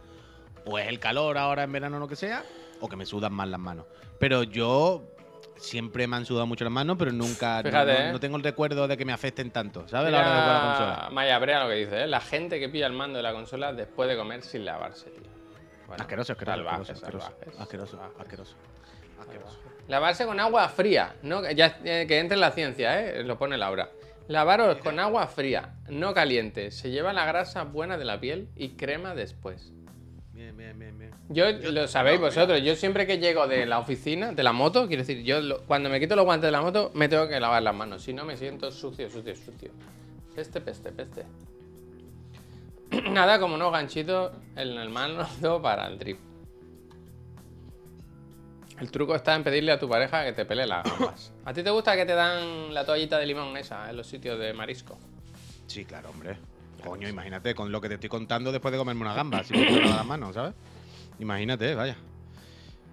o es el calor ahora en verano o lo que sea, o que me sudan más las manos. Pero yo siempre me han sudado mucho las manos, pero nunca. no- Fíjate, no, ¿eh? no tengo el recuerdo de que me afecten tanto, ¿sabes? La hora de jugar a la consola. Maya Brea lo que dice, ¿eh? La gente que pilla el mando de la consola después de comer sin lavarse, tío. Bueno, Asqueroso, asqueroso, salvajes, asqueroso, salvajes, asqueroso, salvajes. asqueroso, asqueroso. Lavarse con agua fría, no, ya, eh, que entre en la ciencia, ¿eh? lo pone Laura. Lavaros con agua fría, no caliente. Se lleva la grasa buena de la piel y crema después. Bien, bien, bien, bien. Yo, lo sabéis vosotros, yo siempre que llego de la oficina, de la moto, quiero decir, yo lo- cuando me quito los guantes de la moto, me tengo que lavar las manos. Si no, me siento sucio, sucio, sucio. Peste, peste, peste. Nada como unos ganchitos en el mano para el drip. El truco está en pedirle a tu pareja que te pele las gambas. ¿A ti te gusta que te dan la toallita de limón esa en los sitios de marisco? Sí, claro, hombre. Coño, imagínate con lo que te estoy contando después de comerme una gamba, si me lavar las manos, ¿sabes? Imagínate, vaya.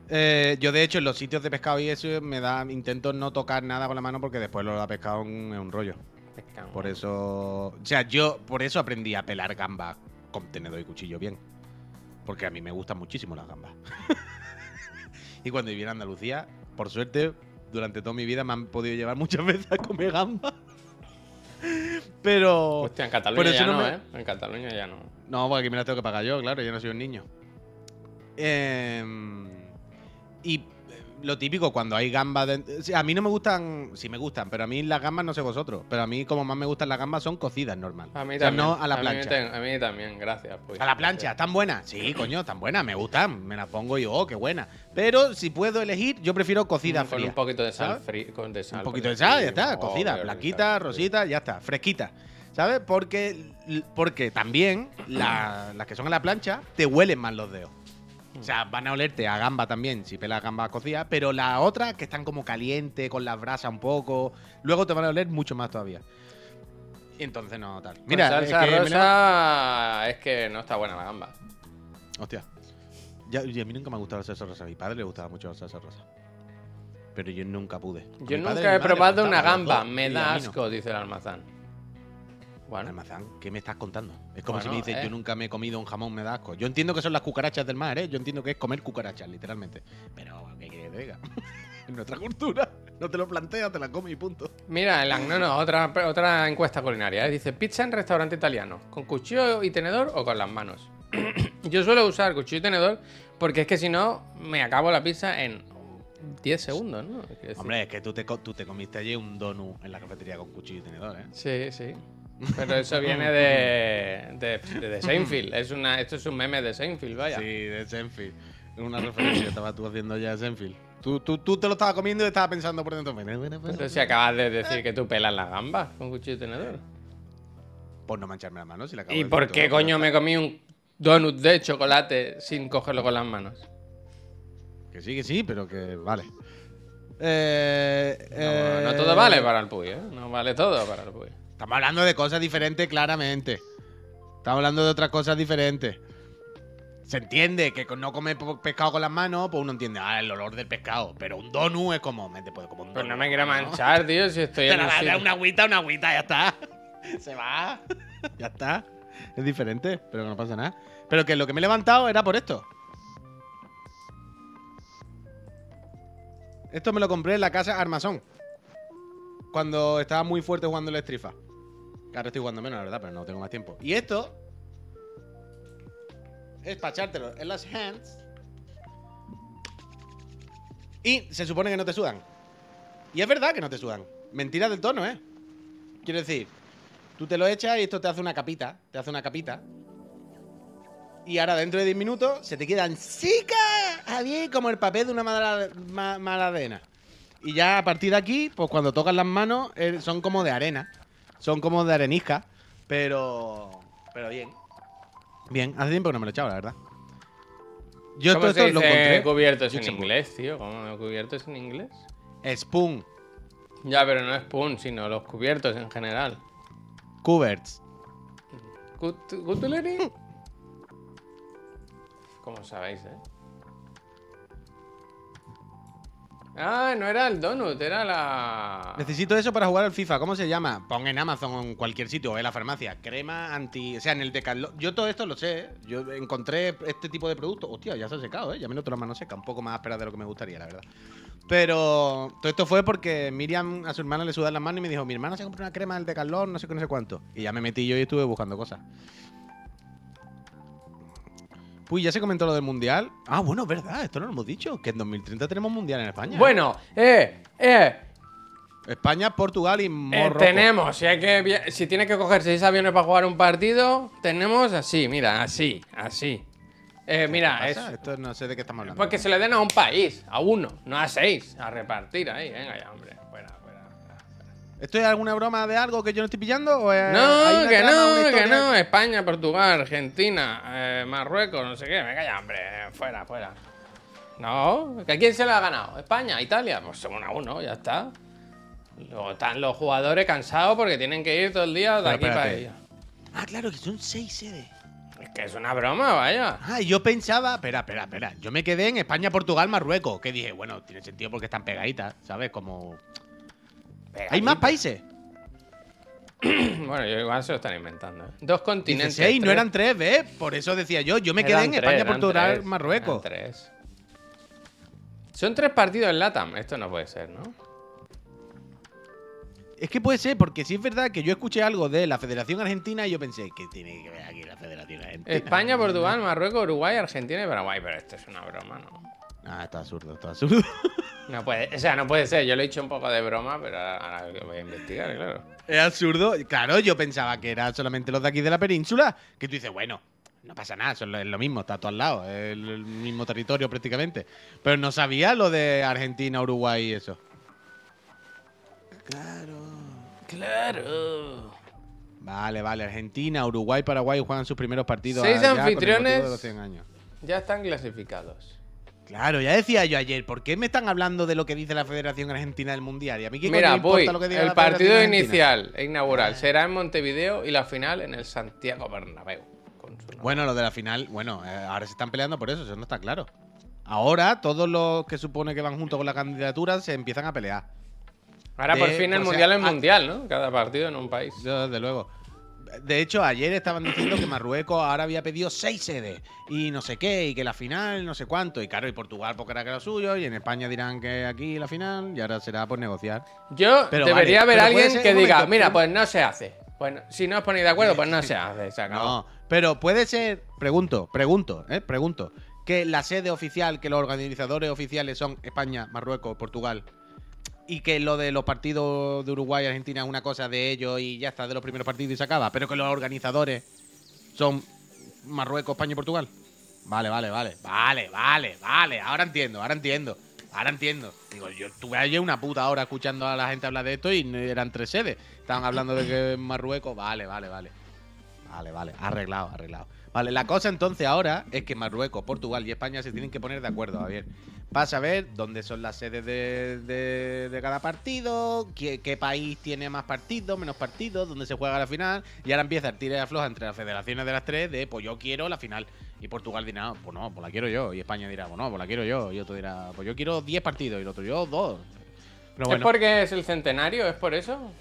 Eh, yo, de hecho, en los sitios de pescado y eso me da. Intento no tocar nada con la mano porque después lo de pescado es un, un rollo. Pescado. Por eso. O sea, yo por eso aprendí a pelar gambas con tenedor y cuchillo bien. Porque a mí me gustan muchísimo las gambas. y cuando viví en Andalucía, por suerte, durante toda mi vida me han podido llevar muchas veces a comer gambas. Pero. Hostia, en Cataluña ya no me- ¿eh? En Cataluña ya no. No, porque aquí me las tengo que pagar yo, claro, yo no soy un niño. Em, y eh, lo típico, cuando hay gambas. de- sea, a mí no me gustan. Sí me gustan, pero a mí las gambas no sé vosotros. Pero a mí, como más me gustan las gambas, son cocidas normal. A mí O sea, también. no a la mí plancha. ten- a mí también, gracias. pues. A la plancha, ¿están buenas? Sí, coño, están buenas, me gustan. Me las pongo y oh, qué buena. Pero si puedo elegir, yo prefiero cocida Con fría. un poquito de sal. Con de sal, Un con poquito de sal, ya está, oh, cocida, blanquita, rosita, ya está, fresquita. ¿Sabes? Porque, porque también la- las que son a la plancha te huelen más los dedos. O sea, van a olerte a gamba también, si pelas gamba cocida, pero las otras que están como calientes, con las brasas un poco, luego te van a oler mucho más todavía. Y entonces no tal. Mira, es salsa que me la- rosa es que no está buena la gamba. Hostia. Ya, y a mí nunca me ha gustado la salsa rosa. A mi padre le gustaba mucho la salsa rosa. Pero yo nunca pude. Yo nunca he probado una gamba, me da no. asco, dice el almazán. Bueno, Almazán, ¿qué me estás contando? Es como si me dices, eh. yo nunca me he comido un jamón, me da asco. Yo entiendo que son las cucarachas del mar, ¿eh? Yo entiendo que es comer cucarachas, literalmente. Pero, ¿qué quieres que te diga? en nuestra cultura, no te lo planteas, te la comes y punto. mira, el Agnono, otra, otra encuesta culinaria. ¿eh? Dice, pizza en restaurante italiano, ¿con cuchillo y tenedor o con las manos? Yo suelo usar cuchillo y tenedor porque es que si no, me acabo la pizza en 10 segundos, ¿no? Hombre, es que tú te, tú te comiste allí un donut en la cafetería con cuchillo y tenedor, ¿eh? Sí, sí. Pero eso viene de, de, de Seinfeld. Es una, esto es un meme de Seinfeld, vaya. Sí, de Senfield. Es una referencia que estabas tú haciendo ya de Senfield. Tú, tú, tú te lo estabas comiendo y estabas pensando por dentro. "Bueno, bueno, bueno". Pero si acabas de decir que tú pelas las gambas con cuchillo y tenedor. Por no mancharme las manos. Si la acabo ¿Y de por qué todo. coño me comí un donut de chocolate sin cogerlo con las manos? Que sí, que sí, pero que vale. Eh, No, eh, no todo vale para el Puy, ¿eh? No vale todo para el Puy. Estamos hablando de cosas diferentes, claramente. Estamos hablando de otras cosas diferentes. Se entiende que no comer pe- pescado con las manos, pues uno entiende, ah, el olor del pescado. Pero un donut es como, me te puedo como un Pues no me quiero manchar, tío, si estoy en la un una agüita, una agüita, ya está. Se va. ya está. Es diferente, pero no pasa nada. Pero que lo que me he levantado era por esto. Esto me lo compré en la casa Armazón. Cuando estaba muy fuerte jugando el Strifa. Ahora estoy jugando menos, la verdad, pero no tengo más tiempo. Y esto es para echártelo en las hands. Y se supone que no te sudan. Y es verdad que no te sudan. Mentira del tono, ¿eh? Quiero decir, tú te lo echas y esto te hace una capita. Te hace una capita. Y ahora dentro de 10 minutos se te quedan secas, Javier, como el papel de una mala, ma- maladena. Y ya a partir de aquí, pues cuando tocas las manos, eh, son como de arena. Son como de arenisca. Pero. Pero bien. Bien, hace tiempo que no me lo he echado, la verdad. Yo ¿Cómo todo se esto lo encontré. cubiertos en Luxemburgo. inglés, tío? ¿Cómo cubiertos en inglés? Spoon, Ya, pero no es spoon, sino los cubiertos en general. Cuberts. Cut- ¿Cutlery? ¿Cómo sabéis, eh? Ah, no era el donut, era la... Necesito eso para jugar al FIFA. ¿Cómo se llama? Pon en Amazon o en cualquier sitio o en la farmacia. Crema anti. O sea, en el Decathlon. Yo todo esto lo sé. ¿eh? Yo encontré este tipo de productos. Hostia, ya se ha secado, ¿eh? Ya me noto la mano seca. Un poco más áspera de lo que me gustaría, la verdad. Pero todo esto fue porque Miriam a su hermana le sudan las manos y me dijo: Mi hermana se compró una crema del Decathlon, no sé qué, no sé cuánto. Y ya me metí yo y estuve buscando cosas. Uy, ya se comentó lo del mundial. Ah, bueno, es verdad, esto no lo hemos dicho. Que en 2030 tenemos mundial en España. Bueno, eh, eh, España, Portugal y eh, Morroco. tenemos, si, hay que, si tienes que coger seis aviones para jugar un partido, tenemos así, mira, así, así. Eh, mira, ¿Qué es... Esto no sé de qué estamos hablando. Pues que se le den a un país, a uno, no a seis, a repartir ahí, venga ya, hombre. ¿Esto es alguna broma de algo que yo no estoy pillando? ¿O es- hay No, que trama, no, que no. España, Portugal, Argentina, eh, Marruecos, no sé qué. Venga ya, hombre. Fuera, fuera. No, ¿que a quién se lo ha ganado? ¿España? ¿Italia? Pues son uno a uno, ya está. Luego están los jugadores cansados porque tienen que ir todo el día de Pero aquí para espérate. allá. Ah, claro, que son seis sedes. Es que es una broma, vaya. Ah, y yo pensaba. Espera, espera, espera. Yo me quedé en España, Portugal, Marruecos. Que dije, bueno, tiene sentido porque están pegaditas, ¿sabes? Como. Hay más países. Bueno, yo igual se lo están inventando. ¿eh? Dos continentes. seis, no eran tres, ¿ves? Por eso decía yo. Yo me quedé en tres, España, Portugal, tres, Marruecos. tres. Son tres partidos en LATAM. Esto no puede ser, ¿no? Es que puede ser, porque sí es verdad que yo escuché algo de la Federación Argentina y yo pensé, que tiene que ver aquí la Federación Argentina? España, Portugal, Marruecos, Uruguay, Argentina y Paraguay. Pero esto es una broma, ¿no? Ah, está absurdo, está absurdo. No puede, o sea, no puede ser. Yo lo he dicho un poco de broma, pero ahora, voy a investigar, claro. Es absurdo. Claro, yo pensaba que era solamente los de aquí de la península. Que tú dices, bueno, no pasa nada, es lo- mismo, está todo al lado, es el, mismo territorio prácticamente. Pero no sabía lo de Argentina, Uruguay y eso. Claro. Claro. Vale, vale, Argentina, Uruguay, Paraguay juegan sus primeros partidos. Seis allá anfitriones. motivo de los 100 años. Ya están clasificados. Claro, ya decía yo ayer, ¿por qué me están hablando de lo que dice la Federación Argentina del Mundial? ¿Y a mí qué Mira, me voy. lo que diga El la partido Argentina? inicial e inaugural será en Montevideo y la final en el Santiago Bernabéu. Bueno, lo de la final, bueno, eh, ahora se están peleando por eso, eso no está claro. Ahora todos los que supone que van junto con la candidatura se empiezan a pelear. Ahora de- por fin el sea, mundial es ah- mundial, ¿no? Cada partido en un país. Yo, desde luego. De hecho, ayer estaban diciendo que Marruecos ahora había pedido seis sedes y no sé qué, y que la final, no sé cuánto. Y claro, y Portugal porque era que era suyo, y en España dirán que aquí la final, y ahora será por negociar. Yo Pero debería vale, haber pero alguien ser- que diga, momento, mira, pero- pues no se hace. Bueno, si no os ponéis de acuerdo, pues no se hace. Se acabó. No, pero puede ser, pregunto, pregunto, eh, pregunto, que la sede oficial, que los organizadores oficiales son España, Marruecos, Portugal, y que lo de los partidos de Uruguay y Argentina es una cosa de ellos y ya está, de los primeros partidos y se acaba, pero que los organizadores son Marruecos, España y Portugal. Vale, vale, vale. Vale, vale, vale. Ahora entiendo, ahora entiendo. Ahora entiendo. Digo, yo estuve ayer una puta hora escuchando a la gente hablar de esto y eran tres sedes. Estaban hablando de que Marruecos. Vale, vale, vale. Vale, vale. Arreglado, arreglado. Vale, la cosa entonces ahora es que Marruecos, Portugal y España se tienen que poner de acuerdo, Javier. Para saber dónde son las sedes de, de- de cada partido, qué, qué país tiene más partidos, menos partidos, dónde se juega la final. Y ahora empieza el tire de afloja entre las federaciones de las tres de, pues yo quiero la final. Y Portugal dirá, pues no, pues la quiero yo. Y España dirá, pues no, pues la quiero yo. Y otro dirá, pues yo quiero 10 partidos. Y el otro, yo dos. Pero ¿Es bueno, porque es el centenario? ¿Es por eso?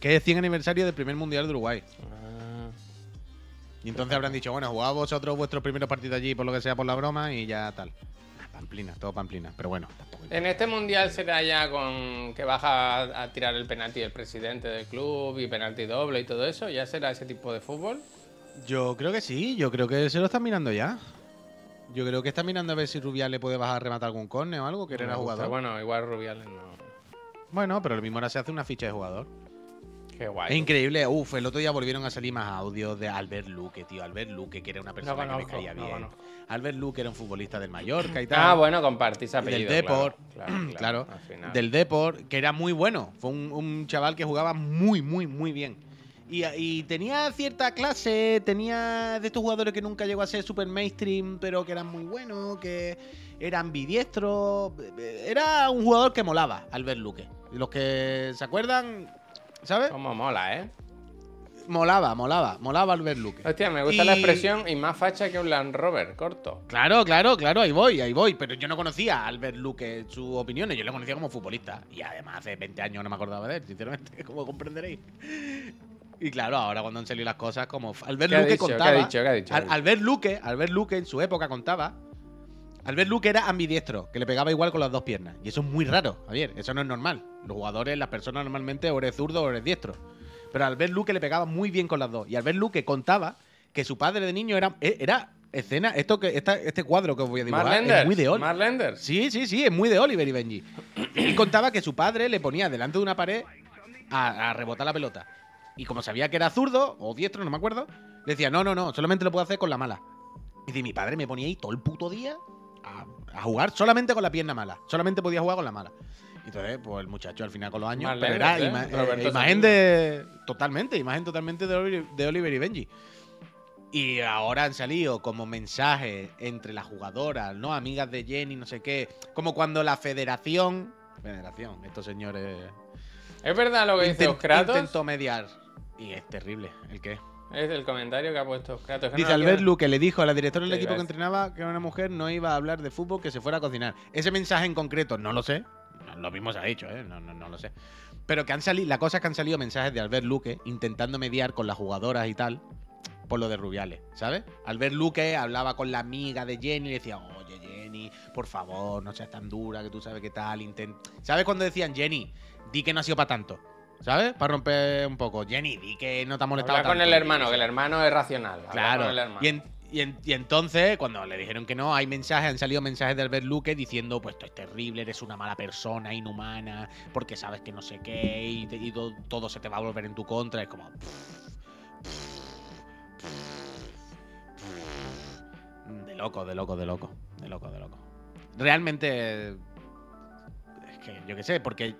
Que es 100 aniversario del primer mundial de Uruguay. Ah. Y entonces habrán dicho, bueno, jugad vosotros vuestros primeros partidos allí por lo que sea por la broma y ya tal. Ah, Pamplina, todo Pamplina. Pero bueno, tampoco. En este mundial será ya con que baja a, a tirar el penalti el presidente del club y penalti doble y todo eso. ¿Ya será ese tipo de fútbol? Yo creo que sí, yo creo que se lo están mirando ya. Yo creo que está mirando a ver si Rubial le puede bajar a rematar algún córner o algo, que Me era jugador. Bueno. Bueno, igual Rubiales no. pero lo mismo ahora se hace una ficha de jugador. Qué guay. Es increíble. Uf, el otro día volvieron a salir más audios de Albert Luque, tío. Albert Luque, que era una persona que me caía bien. Albert Luque era un futbolista del Mallorca y tal. Ah, bueno, compartís apellido. del Depor, claro, del Depor, que era muy bueno. Fue un, un chaval que jugaba muy, muy, muy bien. Y, y tenía cierta clase, tenía de estos jugadores que nunca llegó a ser super mainstream, pero que eran muy buenos, que eran ambidiestros. Era un jugador que molaba, Albert Luque. Los que se acuerdan, ¿sabes? Cómo mola, ¿eh? Molaba, molaba, molaba Albert Luque. Hostia, me gusta la expresión y más facha que un Land Rover corto. Claro, claro, claro, ahí voy, ahí voy. Pero yo no conocía a Albert Luque, sus opiniones, yo lo conocía como futbolista. Y además hace 20 años no me acordaba de él, sinceramente, como comprenderéis. Y claro, ahora cuando han salido las cosas, como Albert ¿Qué ha Luque dicho? ¿Qué ha contaba. dicho? ¿Qué ha dicho? Al- Albert Luque, Albert Luque en su época contaba. Albert Luque era ambidiestro, que le pegaba igual con las dos piernas. Y eso es muy raro, Javier. Eso no es normal. Los jugadores, las personas normalmente o eres zurdo o eres diestro. Pero Albert Luque le pegaba muy bien con las dos. Y Albert Luque contaba que su padre de niño era, e- era escena. Esto que, esta- este cuadro que os voy a dibujar Marlenders. es muy de Oliver. Marlenders. Sí, sí, sí, es muy de Oliver y Benji. Y contaba que su padre le ponía delante de una pared a, a rebotar la pelota. Y como sabía que era zurdo o diestro, no me acuerdo, le decía, no, no, no, solamente lo puedo hacer con la mala. Y dice, mi padre me ponía ahí todo el puto día a, a jugar solamente con la pierna mala. Solamente podía jugar con la mala. Entonces, pues el muchacho al final con los años. pero era ¿eh? ima- eh, imagen de. Totalmente, imagen totalmente de Oliver, de Oliver y Benji. Y ahora han salido como mensajes entre las jugadoras, ¿no? Amigas de Jenny, no sé qué. Como cuando la federación. Federación, estos señores. ¿Es verdad lo que dice Kratos? intentó mediar. Y es terrible. ¿El qué? Es el comentario que ha puesto Kratos. que no Dice Albert Luque, le dijo a la directora del ¿Qué equipo que entrenaba que una mujer no iba a hablar de fútbol, que se fuera a cocinar. Ese mensaje en concreto, no lo sé. Lo mismo se ha dicho, ¿eh? No, no, no lo sé. Pero que han salido, la cosa es que han salido mensajes de Albert Luque intentando mediar con las jugadoras y tal por lo de Rubiales, ¿sabes? Albert Luque hablaba con la amiga de Jenny y le decía, oye Jenny, por favor, no seas tan dura, que tú sabes qué tal, intent... ¿Sabes cuando decían, Jenny, di que no ha sido para tanto? ¿Sabes? Para romper un poco. Jenny, di que no te ha molestado Habla con tanto". el hermano, que el hermano es racional. Habla Claro. con el hermano. Y, en- y en- y entonces, cuando le dijeron que no, hay mensajes, han salido mensajes de Albert Luque diciendo, pues esto es terrible, eres una mala persona, inhumana, porque sabes que no sé qué, y, te- y to- todo se te va a volver en tu contra. Es como... De loco, de loco, de loco, de loco, de loco. Realmente... Es que yo qué sé, porque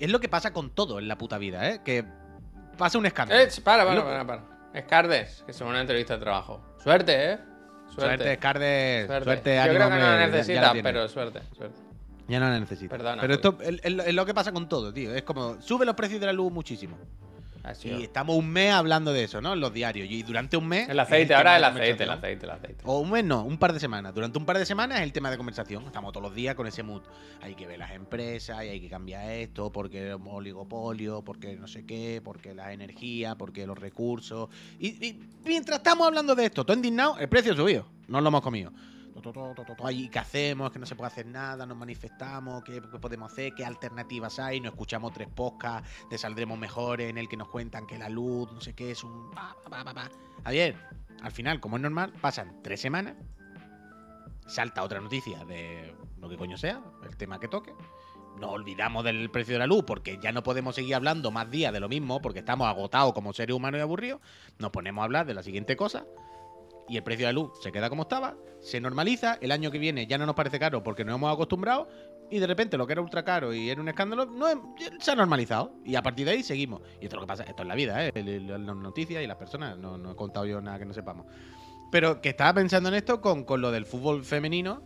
es lo que pasa con todo en la puta vida, ¿eh? Que pasa un escándalo. Eh, para, para, para, para. Escardes, que son una entrevista de trabajo. Suerte, ¿eh? Suerte, Cardes. Suerte, Suerte. Yo creo que no la necesitas, pero suerte, suerte. Ya no la necesito. Perdona, Pero esto es, es lo- es lo que pasa con todo, tío. Es como, sube los precios de la luz muchísimo. Así Y estamos un mes hablando de eso, ¿no? En los diarios. Y durante un mes. El aceite, tema ahora el aceite, el aceite, el aceite. O un mes no, un par de semanas. Durante un par de semanas es el tema de conversación. Estamos todos los días con ese mood. Hay que ver las empresas y hay que cambiar esto porque es oligopolio, porque no sé qué, porque la energía, porque los recursos. Y, y mientras estamos hablando de esto, todo indignado, el precio ha subido. No lo hemos comido. Ay, ¿Qué hacemos? Que no se puede hacer nada, nos manifestamos, ¿qué, podemos hacer? ¿Qué alternativas hay? Nos escuchamos tres podcasts de Saldremos Mejores en el que nos cuentan que la luz, no sé qué, es un... Javier, al final, como es normal, pasan tres semanas, salta otra noticia de lo que coño sea, el tema que toque, nos olvidamos del precio de la luz porque ya no podemos seguir hablando más días de lo mismo porque estamos agotados como seres humanos y aburridos, nos ponemos a hablar de la siguiente cosa y el precio de la luz se queda como estaba, se normaliza, el año que viene ya no nos parece caro porque nos hemos acostumbrado y de repente lo que era ultra caro y era un escándalo no se ha normalizado y a partir de ahí seguimos. Y esto es lo que pasa, esto es la vida, ¿eh? Las noticias y las personas, no, no he contado yo nada que no sepamos. Pero que estaba pensando en esto con, con lo del fútbol femenino.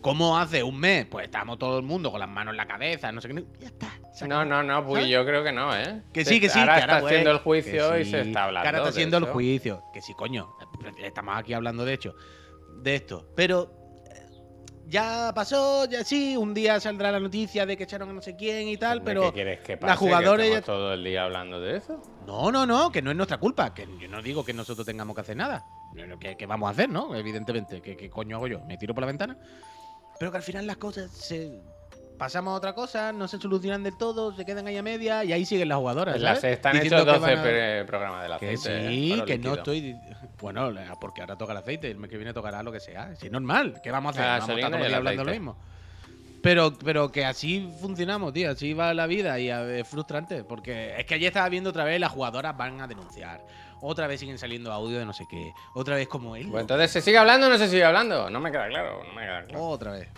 ¿Cómo hace un mes? Pues estamos todo el mundo con las manos en la cabeza, no sé qué. Ya está. No, no, no, pues ¿Sabes? yo creo que no, ¿eh? Que sí, que sí. Ahora que está pues, haciendo el juicio y se está hablando. Que ahora está haciendo el juicio. Que sí, coño. Estamos aquí hablando de hecho. De esto. Pero. eh, Ya pasó, ya sí, un día saldrá la noticia de que echaron a no sé quién y tal, pero ¿Qué quieres que pase? jugadoras ¿Que ya- todo el día hablando de eso? no, no, no, que no es nuestra culpa, que yo no digo que nosotros tengamos que hacer nada. ¿Qué, qué vamos a hacer, no? Evidentemente, ¿qué, qué coño hago yo? ¿Me tiro por la ventana? Pero que al final las cosas se... Pasamos a otra cosa, no se solucionan del todo, se quedan ahí a media y ahí siguen las jugadoras. En la ¿sabes? sexta han Diciendo hecho que 12 van a- programas del aceite. ¿eh? sí, Oro que no estoy. Bueno, la- porque ahora toca el aceite, el mes que viene tocará lo que sea. Si es normal, ¿qué vamos a hacer? La Vamos a estar todo el hablando lo mismo. Pero, pero que así funcionamos, tío, así va la vida y es frustrante. Porque es que ayer estaba viendo otra vez, las jugadoras van a denunciar. Otra vez siguen saliendo audio de no sé qué. Otra vez como él. Pues entonces, ¿se sigue hablando o no se sigue hablando? No me queda claro, no me queda claro. Otra vez.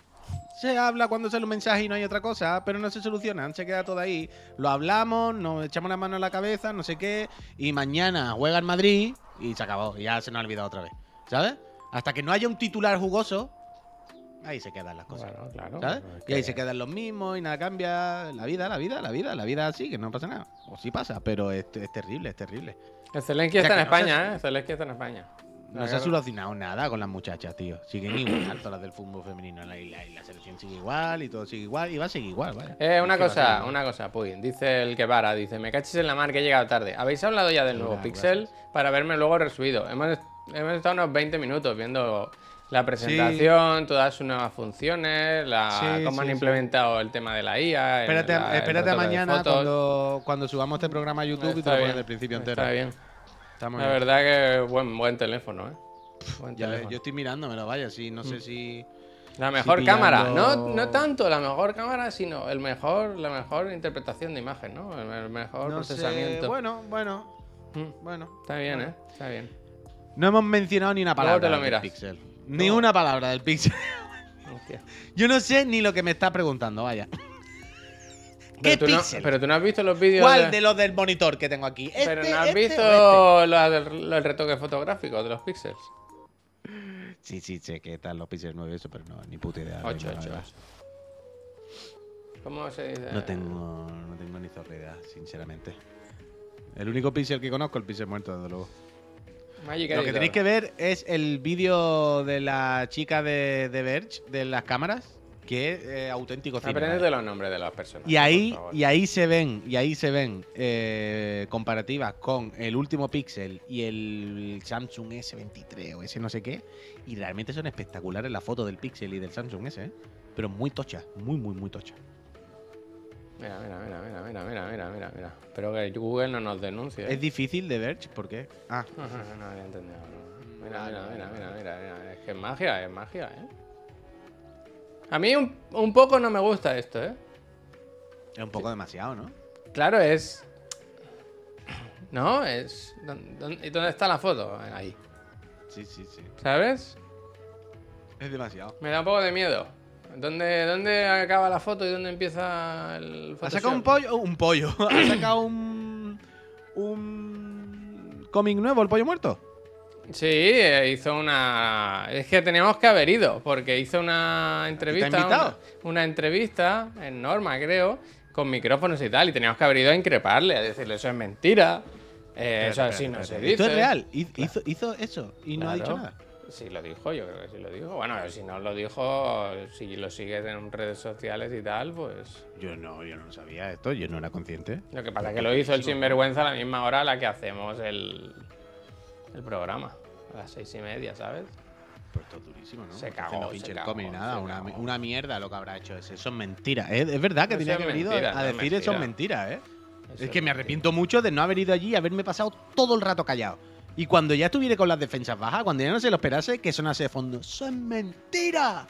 Se habla cuando sale un mensaje y no hay otra cosa, pero no se solucionan, se queda todo ahí. Lo hablamos, nos echamos la mano en la cabeza, no sé qué, y mañana juega en Madrid y se acabó, y ya se nos ha olvidado otra vez. ¿Sabes? Hasta que no haya un titular jugoso, ahí se quedan las cosas. Bueno, claro. ¿Sabes? es Y ahí se quedan los mismos y nada cambia. La vida, la vida, la vida, la vida así, que no pasa nada. O sí pasa, pero es, es terrible, es terrible. El Zelensky O sea, está en se- España, ¿eh? Zelensky está en España. No se ha solucionado nada con las muchachas, tío. Siguen igual todas las del fútbol femenino. La, la, la selección sigue igual y todo sigue igual y va a seguir igual, vaya. Eh, una cosa, una cosa, Puy. Dice el que para, dice, me cachis en la mar que he llegado tarde. ¿Habéis hablado ya del nuevo Hola, Pixel? Para verme luego resubido. Hemos, hemos estado unos 20 minutos viendo la presentación, todas sus nuevas funciones, la, Sí, cómo han sí, implementado el tema de la IA. el- Espérate, la- espérate a mañana cuando, cuando subamos este programa a YouTube y te lo pones del principio entero. Está bien. Está muy La bien. verdad que buen, buen teléfono, ¿eh? Buen Ya ves, teléfono. yo estoy mirándomelo, vaya, sí, no sé si. La mejor cámara, no, no tanto la mejor cámara, sino el mejor, la mejor interpretación de imagen, ¿no? El, el mejor No sé, procesamiento. bueno, bueno, Mm, bueno. está bien, bueno. ¿eh? Está bien. No hemos mencionado ni una palabra lo del. Pixel. Ni No. una palabra del Pixel. Hostia. Yo no sé ni lo que me está preguntando, vaya. ¿Qué Pero tú, no, Pixel? pero tú no has visto los vídeos. ¿Cuál de- de los del monitor que tengo aquí? Pero ¿Este, no has este visto la del- lo- el retoque fotográfico de los píxeles. este? Sí, sí, sé que están los Pixel 9 eso, pero no, ni puta idea. ahora 8, mismo, la 8. verdad. ¿Cómo se dice? No tengo, no tengo ni zorra idea, sinceramente. El único Pixel que conozco es el Pixel muerto, desde luego. Magic Lo que tenéis que ver es el vídeo de la chica de, de Verge, de las cámaras, que es eh, auténtico cine. ¿vale? los nombres de las personas. Y ahí, y ahí se ven, y ahí se ven eh, comparativas con el último Pixel y el Samsung S23 o ese no sé qué. Y realmente son espectaculares las fotos del Pixel y del Samsung S, ¿eh? Pero muy tocha, muy, muy, muy tocha. Mira, mira, mira, mira, mira, mira, mira, mira, mira. Espero que Google no nos denuncie. ¿eh? Es difícil de Verge, ¿por qué? Ah, No, no, no, no había entendido. no. Mira, mira, mira, mira, mira, mira. Es que es magia, es magia, ¿eh? A mí un, un poco no me gusta esto, ¿eh? es un poco demasiado, ¿no? Claro, es... No, es... ¿dó- dónde- ¿Y dónde está la foto? Ahí. Sí, sí, sí. ¿Sabes? Es demasiado. Me da un poco de miedo. ¿Dónde, dónde acaba la foto y dónde empieza el Ha Photoshop? sacado un pollo, un pollo. ha sacado un un cómic nuevo, el pollo muerto. Sí, eh, hizo una. Es que teníamos que haber ido, porque hizo una entrevista. invitado? Una, una entrevista en Norma, creo, con micrófonos y tal, y teníamos que haber ido a increparle, a decirle eso es mentira. eh, eso así no se dice. Esto es real. Hi- Hizo, hizo eso y no ha dicho nada. Sí lo dijo, yo creo que sí lo dijo. Bueno, si no lo dijo, si lo sigues en redes sociales y tal, pues. Yo no, yo no sabía esto, yo no era consciente. Lo que pasa es que lo hizo el sinvergüenza a la misma hora a la que hacemos el, el programa. A las seis y media, ¿sabes? Pues esto es durísimo, ¿no? Se cagó, se pinche ni nada. Una, una mierda lo que habrá hecho ese. Eso es mentira. Es, es verdad que Eso tenía que haber ido a decir eso es mentira. ¿eh? Eso es que me arrepiento mucho de no haber ido allí y haberme pasado todo el rato callado. Y cuando ya estuviera con las defensas bajas, cuando ya no se lo esperase, que sonase de fondo. ¡Eso es mentira!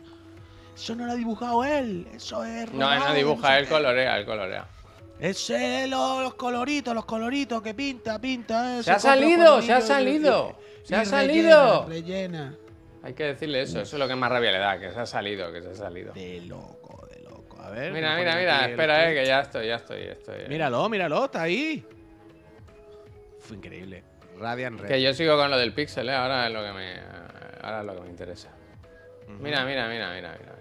Eso no lo ha dibujado él, eso es. No, no dibuja, él qué". colorea, él colorea. Ese es lo- los coloritos, los coloritos que pinta, pinta. Eso, Se ha salido, se ha y- salido, y- se ha salido. Rellena, rellena. Hay que decirle eso, eso es lo que más rabia le da, que se ha salido, que se ha salido. De loco, de loco. A ver. Mira, mira, mira, espera, eh, que ya estoy, ya estoy, estoy. eh. Míralo, míralo, está ahí. Fue increíble. Radiant Red. Que yo sigo con lo del pixel, ¿eh? ahora es lo que me, ahora es lo que me interesa. Mira, mira, mira, mira, mira. mira.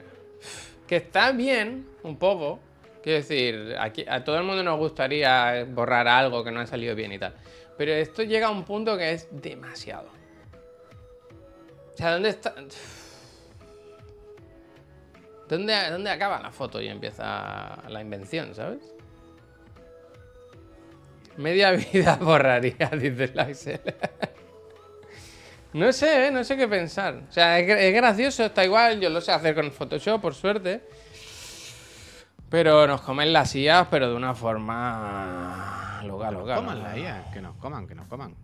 Que está bien, un poco. Quiero decir, aquí, a todo el mundo nos gustaría borrar algo que no ha salido bien y tal. Pero esto llega a un punto que es demasiado. O sea, ¿dónde está? ¿Dónde, dónde acaba la foto y empieza la invención, ¿sabes? Media vida borraría, dice el Axel. No sé, ¿eh? no sé qué pensar. O sea, es gracioso, está igual, yo lo sé hacer con Photoshop, por suerte. Pero nos comen las IAs, pero de una forma loca, loca. Coman ¿no? la IA, que nos coman, que nos coman.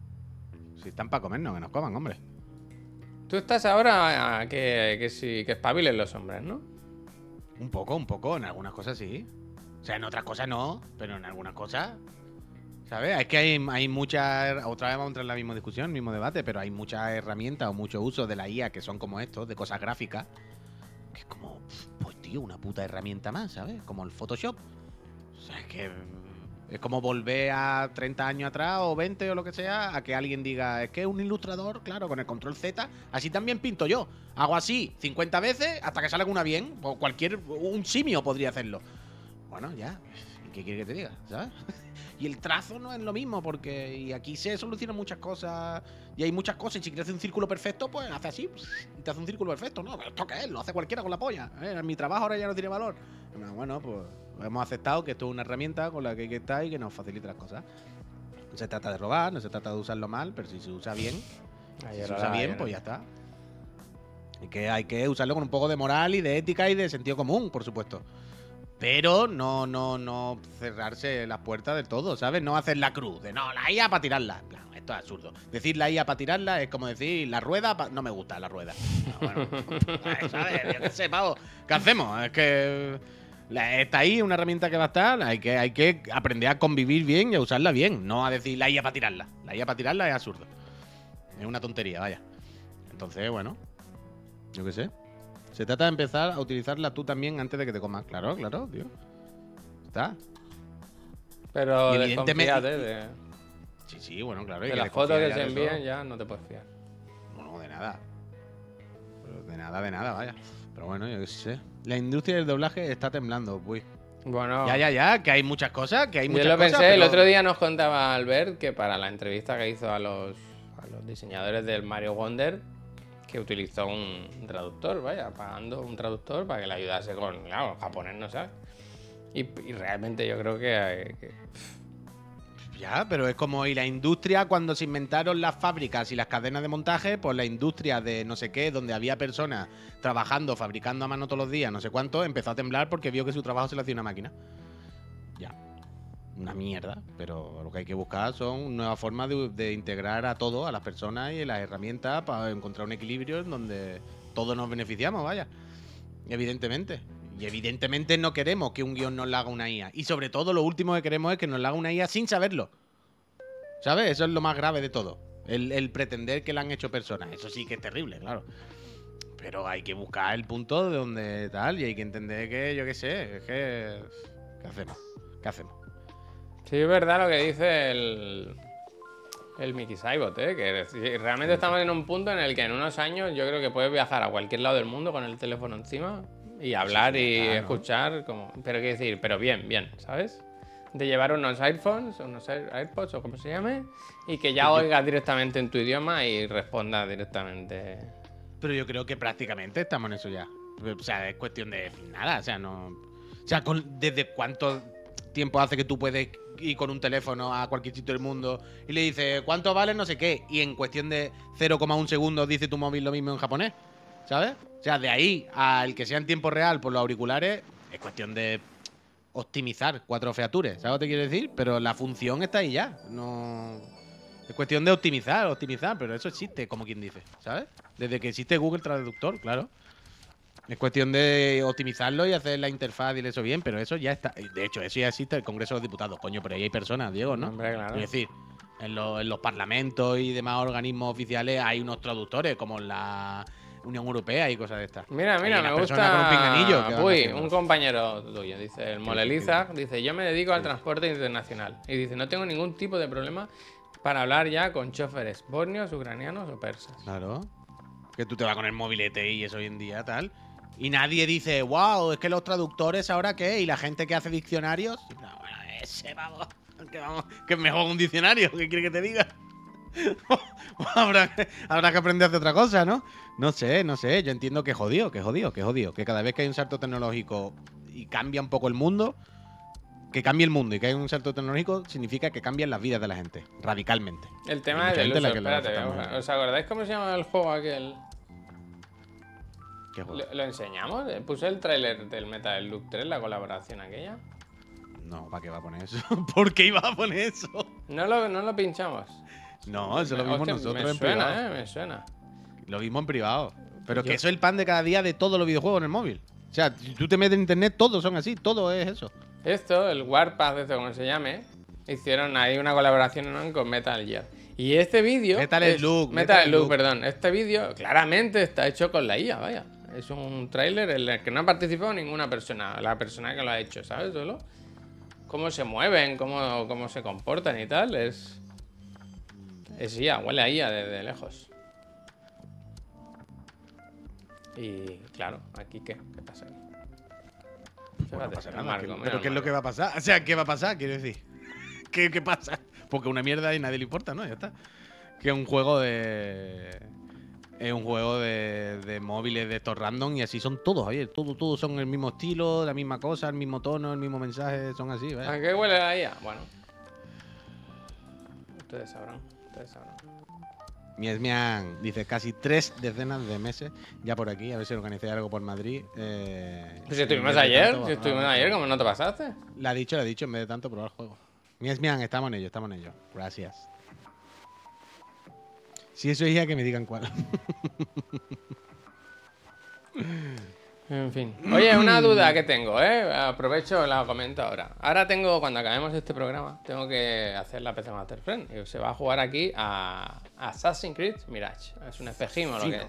Si están para comernos, que nos coman, hombre. Tú estás ahora a que, que sí, que espabilen los hombres, ¿no? Un poco, un poco, en algunas cosas sí. O sea, en otras cosas no, pero en algunas cosas. ¿Sabes? Es que hay, hay muchas. Otra vez vamos a entrar en la misma discusión, mismo debate, pero hay muchas herramientas o mucho uso de la IA que son como estos, de cosas gráficas. Que es como, pues una puta herramienta más, ¿sabes? Como el Photoshop. O sea, es que. Es como volver a 30 años atrás o 20 o lo que sea, a que alguien diga, es que un ilustrador, claro, con el control Z, así también pinto yo. Hago así 50 veces hasta que salga una bien. O cualquier. Un simio podría hacerlo. Bueno, ya. ¿y ¿Qué quiere que te diga? ¿Sabes? Y el trazo no es lo mismo, porque y aquí se solucionan muchas cosas. Y hay muchas cosas. Y si quieres hacer un círculo perfecto, pues hace así. Y te hace un círculo perfecto. No, pero esto qué es, lo hace cualquiera con la polla. ¿eh? Mi trabajo ahora ya no tiene valor. Bueno, Bueno, pues hemos aceptado que esto es una herramienta con la que hay que estar y que nos facilita las cosas. No se trata de robar, no se trata de usarlo mal, pero si se usa bien, si se usa bien, pues ya está. Y que hay que usarlo con un poco de moral y de ética y de sentido común, por supuesto. Pero no, no, no cerrarse las puertas del todo, ¿sabes? No hacer la cruz de no, la IA para tirarla. Claro, esto es absurdo. Decir la IA para tirarla es como decir la rueda pa- no me gusta la rueda. No, bueno, ¿sabes? Yo qué sé, pavo. ¿Qué hacemos? Es que está ahí una herramienta que va a estar, hay que, hay que aprender a convivir bien y a usarla bien, no a decir la IA para tirarla. La IA para tirarla es absurdo. Es una tontería, vaya. Entonces, bueno, yo qué sé. Se trata de empezar a utilizarla tú también antes de que te comas. Claro, claro, tío. Está. Pero Y evidentemente- desconfíate de, Sí, sí, bueno, claro. de las fotos que se envían, ya no te puedes fiar. No, de nada. Pero de nada, de nada, vaya. Pero bueno, yo qué sé. La industria del doblaje está temblando, uy. Bueno, Ya, ya, ya, que hay muchas cosas, que hay yo muchas lo cosas. pensé, el otro día nos contaba Albert que para la entrevista que hizo a los, a los diseñadores del Mario Wonder, que utilizó un traductor, vaya, pagando un traductor para que le ayudase con, claro, japonés no sabe. Y, realmente yo creo que, que- Ya, pero es como y la industria cuando se inventaron las fábricas y las cadenas de montaje, pues la industria de no sé qué, donde había personas trabajando, fabricando a mano todos los días, no sé cuánto, empezó a temblar porque vio que su trabajo se lo hacía una máquina. Ya. Una mierda, pero lo que hay que buscar son nuevas formas de, integrar a todo, a las personas y las herramientas para encontrar un equilibrio en donde todos nos beneficiamos, vaya. Evidentemente. Y evidentemente no queremos que un guion nos lo haga una IA. Y sobre todo lo último que queremos es que nos lo haga una IA sin saberlo. ¿Sabes? Eso es lo más grave de todo. El, el pretender que la han hecho personas. Eso sí que es terrible, claro. Pero hay que buscar el punto de donde tal y hay que entender que, yo qué sé, es que... ¿Qué hacemos? ¿Qué hacemos? Sí, es verdad lo que dice el, el Mickey Saibot, ¿eh? que realmente estamos en un punto en el que en unos años yo creo que puedes viajar a cualquier lado del mundo con el teléfono encima y hablar sí, y claro. escuchar, como, pero qué decir, pero bien, bien, ¿sabes? De llevar unos iPhones, unos Air- AirPods o como se llame, y que ya oigas directamente en tu idioma y responda directamente. Pero yo creo que prácticamente estamos en eso ya. O sea, es cuestión de nada. O sea, no. O sea, con- ¿desde cuánto tiempo hace que tú puedes ir con un teléfono a cualquier sitio del mundo y le dices cuánto vale no sé qué? Y en cuestión de 0,1 segundos dice tu móvil lo mismo en japonés. ¿Sabes? O sea, de ahí al que sea en tiempo real por los auriculares, es cuestión de optimizar cuatro features. ¿Sabes lo que te quiero decir? Pero la función está ahí ya. No. Es cuestión de optimizar, optimizar, pero eso existe, como quien dice, ¿sabes? Desde que existe Google Traductor, claro. Es cuestión de optimizarlo y hacer la interfaz y eso bien, pero eso ya está. De hecho, eso ya existe el Congreso de los Diputados, coño, pero ahí hay personas, Diego, ¿no? Hombre, claro. Es decir, en, lo- en los parlamentos y demás organismos oficiales hay unos traductores, como en la Unión Europea y cosas de estas. Mira, mira, me gusta. con un Uy, un compañero tuyo, dice el Moleliza, dice, yo me dedico al transporte internacional. Y dice, no tengo ningún tipo de problema para hablar ya con choferes bosnios, ucranianos o persas. Claro. Que tú te vas con el mobilete y eso hoy en día, tal. Y nadie dice, wow, es que los traductores ahora qué, y la gente que hace diccionarios. No, bueno, ese vamos. Que, vamos, que es mejor un diccionario, ¿qué quiere que te diga? habrá, que- habrá que aprender a hacer otra cosa, ¿no? No sé, no sé. Yo entiendo que jodido, que jodido, que jodido. Que cada vez que hay un salto tecnológico y cambia un poco el mundo, que cambie el mundo y que hay un salto tecnológico significa que cambian las vidas de la gente, radicalmente. El tema mucha es del gente a la uso, que le espérate, afecta ¿os- más. ¿os acordáis cómo se llama el juego aquel? ¿Qué juego? ¿Lo, lo enseñamos? Eh, Puse el tráiler del Metal Slug 3, la colaboración aquella. No, ¿para qué va a poner eso? ¿Por qué iba a poner eso? No lo, no lo pinchamos. No, eso lo vimos Hostia, nosotros me en suena, privado. eh, me suena. Lo vimos en privado. Pero Yo- que eso es el pan de cada día de todos los videojuegos en el móvil. O sea, si tú te metes en internet, todos son así, todo es eso. Esto, el Warpath, esto como se llame, hicieron ahí una colaboración ¿no? con Metal Gear. Y este vídeo. Metal es- Slug, Metal perdón. Este vídeo claramente está hecho con la IA, vaya. Es un tráiler en el que no ha participado ninguna persona. La persona que lo ha hecho, ¿sabes? Solo. Cómo se mueven, cómo, cómo se comportan y tal. Es. Es IA, huele a IA desde lejos. Y claro, aquí qué, ¿qué pasa aquí? No Fíjate, pasa nada. marco, ¿qué- mira pero ¿qué es lo que va a pasar? O sea, ¿qué va a pasar? Quiero decir. ¿Qué, qué pasa? Porque una mierda y nadie le importa, ¿no? Ya está. Que es un juego de. Es un juego de, de móviles de estos random y así son todos, oye, todos, todos son el mismo estilo, la misma cosa, el mismo tono, el mismo mensaje, son así, ¿vale? ¿A qué huele la IA? Bueno. Ustedes sabrán, ustedes sabrán. Miesmian dice casi tres decenas de meses ya por aquí, a ver si organizáis algo por Madrid. Eh, Pues si estuvimos ayer, tanto, si estuvimos ayer. ¿cómo no te pasaste? Le ha dicho, le ha dicho, en vez de tanto probar juego. Miesmian, estamos en ello, estamos en ello. Gracias. Si eso es ya que me digan cuál. En fin. Oye, una duda que tengo, ¿eh? Aprovecho la comento ahora. Ahora tengo, cuando acabemos este programa, tengo que hacer la PC Master Friend. Y se va a jugar aquí a Assassin's Creed Mirage. Es un espejismo, lo que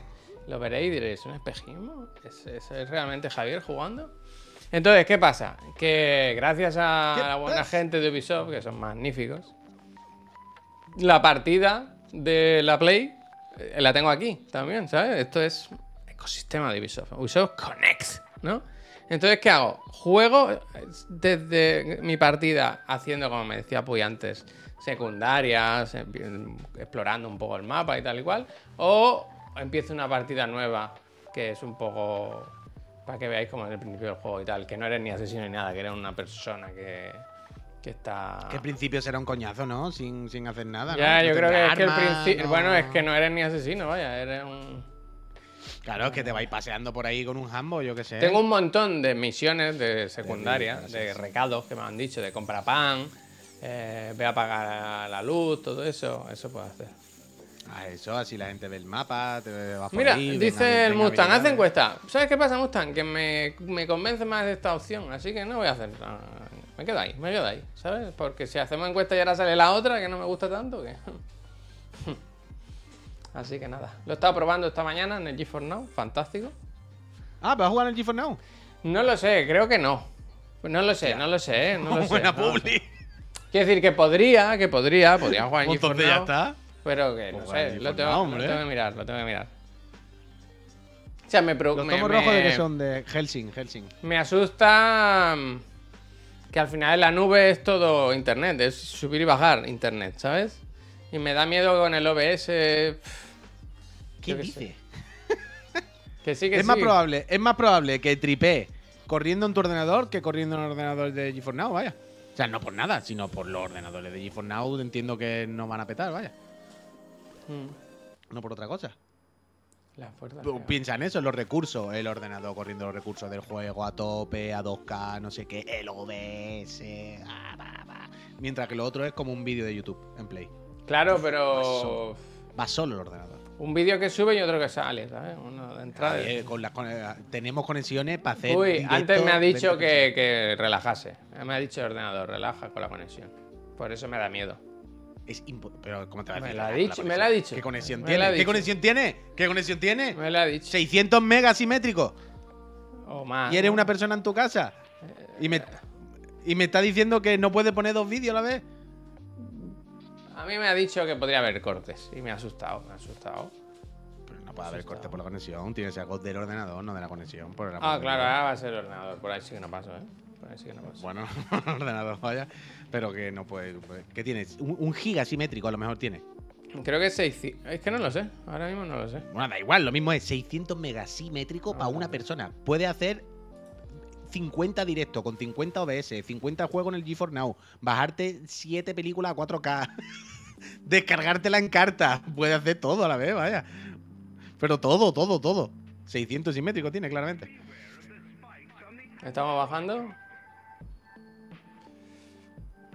lo veréis y diréis, ¿es un espejismo? ¿Es, es- es realmente Javier jugando? Entonces, ¿qué pasa? Que gracias a ¿Qué la buena pasa? gente de Ubisoft, que son magníficos, la partida de la Play eh, la tengo aquí también, ¿sabes? Esto es ecosistema de Ubisoft. Ubisoft Connect, ¿no? Entonces, ¿qué hago? Juego eh, desde mi partida haciendo, como me decía Puy antes, secundarias, empie- explorando un poco el mapa y tal y cual, o empiezo una partida nueva que es un poco para que veáis como en el principio del juego y tal, que no eres ni asesino ni nada, que eres una persona que, que está... Que al principio será un coñazo, ¿no? Sin, sin hacer nada. ¿no? Ya, No yo creo que es que el principio. no- Bueno, es que no eres ni asesino, vaya, eres un. Claro, es que te vais paseando por ahí con un jambo, yo qué sé. Tengo un montón de misiones de secundaria, de recados que me han dicho, de compra pan, eh, ve a pagar la luz, todo eso, eso puedo hacer. Ah, eso, así la gente ve el mapa, te va por Mira, ahí, dice el Mustang, haz encuesta. ¿Sabes qué pasa, Mustang? Que me, me convence más esta opción, así que no voy a hacer. ah, Me quedo ahí, me quedo ahí, ¿sabes? Porque si hacemos encuesta y ahora sale la otra, que no me gusta tanto, que. Así que nada. Lo he estado probando esta mañana en el GeForce Now, fantástico. Ah, ¿vas a jugar en el GeForce Now? No lo sé, creo que no. No lo sé, no lo sé, ¿eh? no lo sé. Buena no sé. publi. Quiero decir que podría, que podría, podría jugar en Pues GeForce entonces ya Now, está. Pero que no Pues sé, lo tengo, Now, lo hombre. tengo que mirar, lo tengo que mirar. O sea, me, Los me- tomos me- rojos de que son de Helsing, Helsing. me asusta mm, que al final la nube es todo internet, es subir y bajar internet, ¿sabes? Y me da miedo con el OBS. pff, ¿Quién qué dice? Que sí, que Es sí. más probable, es más probable que tripee corriendo en tu ordenador que corriendo en el ordenador de GeForce Now, vaya. O sea, no por nada, sino por los ordenadores de GeForce Now entiendo que no van a petar, vaya. Mm, No por otra cosa. La fuerza. Piensa en eso, en los recursos. El ordenador corriendo los recursos del juego a tope, a 2K, no sé qué, el OBS. ah, bah, bah. Mientras que lo otro es como un vídeo de YouTube en Play. Claro, pero. Va solo el ordenador. Un vídeo que sube y otro que sale, ¿sabes? Uno de entrada. Eh, con las con- eh, tenemos conexiones para hacer. Uy, directo antes me ha dicho 20 que, que relajase. Me ha dicho el ordenador, relaja con la conexión. Por eso me da miedo. Es pero ¿cómo te va a Me decir? lo ha relaja dicho, la me lo ha dicho. ¿Qué conexión Me tiene? ha ¿Qué conexión tiene? ¿Qué conexión tiene? Me lo ha dicho. 600 megas simétricos. O más. Y eres ¿no? una persona en tu casa. Y me, y me está diciendo que no puede poner dos vídeos a la vez. A mí me ha dicho que podría haber cortes. Y me ha asustado, me ha asustado. Pero no puede haber corte por la conexión. Tiene que ser del ordenador, no de la conexión. Por Ah, claro, ahora va a ser el ordenador. Por ahí sí que no paso, ¿eh? Por ahí sí que no paso. Bueno, ordenador, vaya. Pero que no puede. ¿Qué tienes? Un, un giga simétrico a lo mejor tiene. Creo que es 600. Es que no lo sé. Ahora mismo no lo sé. Bueno, da igual, lo mismo es 600 megas simétrico para una persona. Puede hacer 50 directos con 50 OBS, 50 juegos en el GeForce Now, bajarte 7 películas a 4K, descargártela en carta. Puede hacer todo a la vez, vaya. Pero todo, todo, todo. 600 simétrico tiene, claramente. ¿Estamos bajando?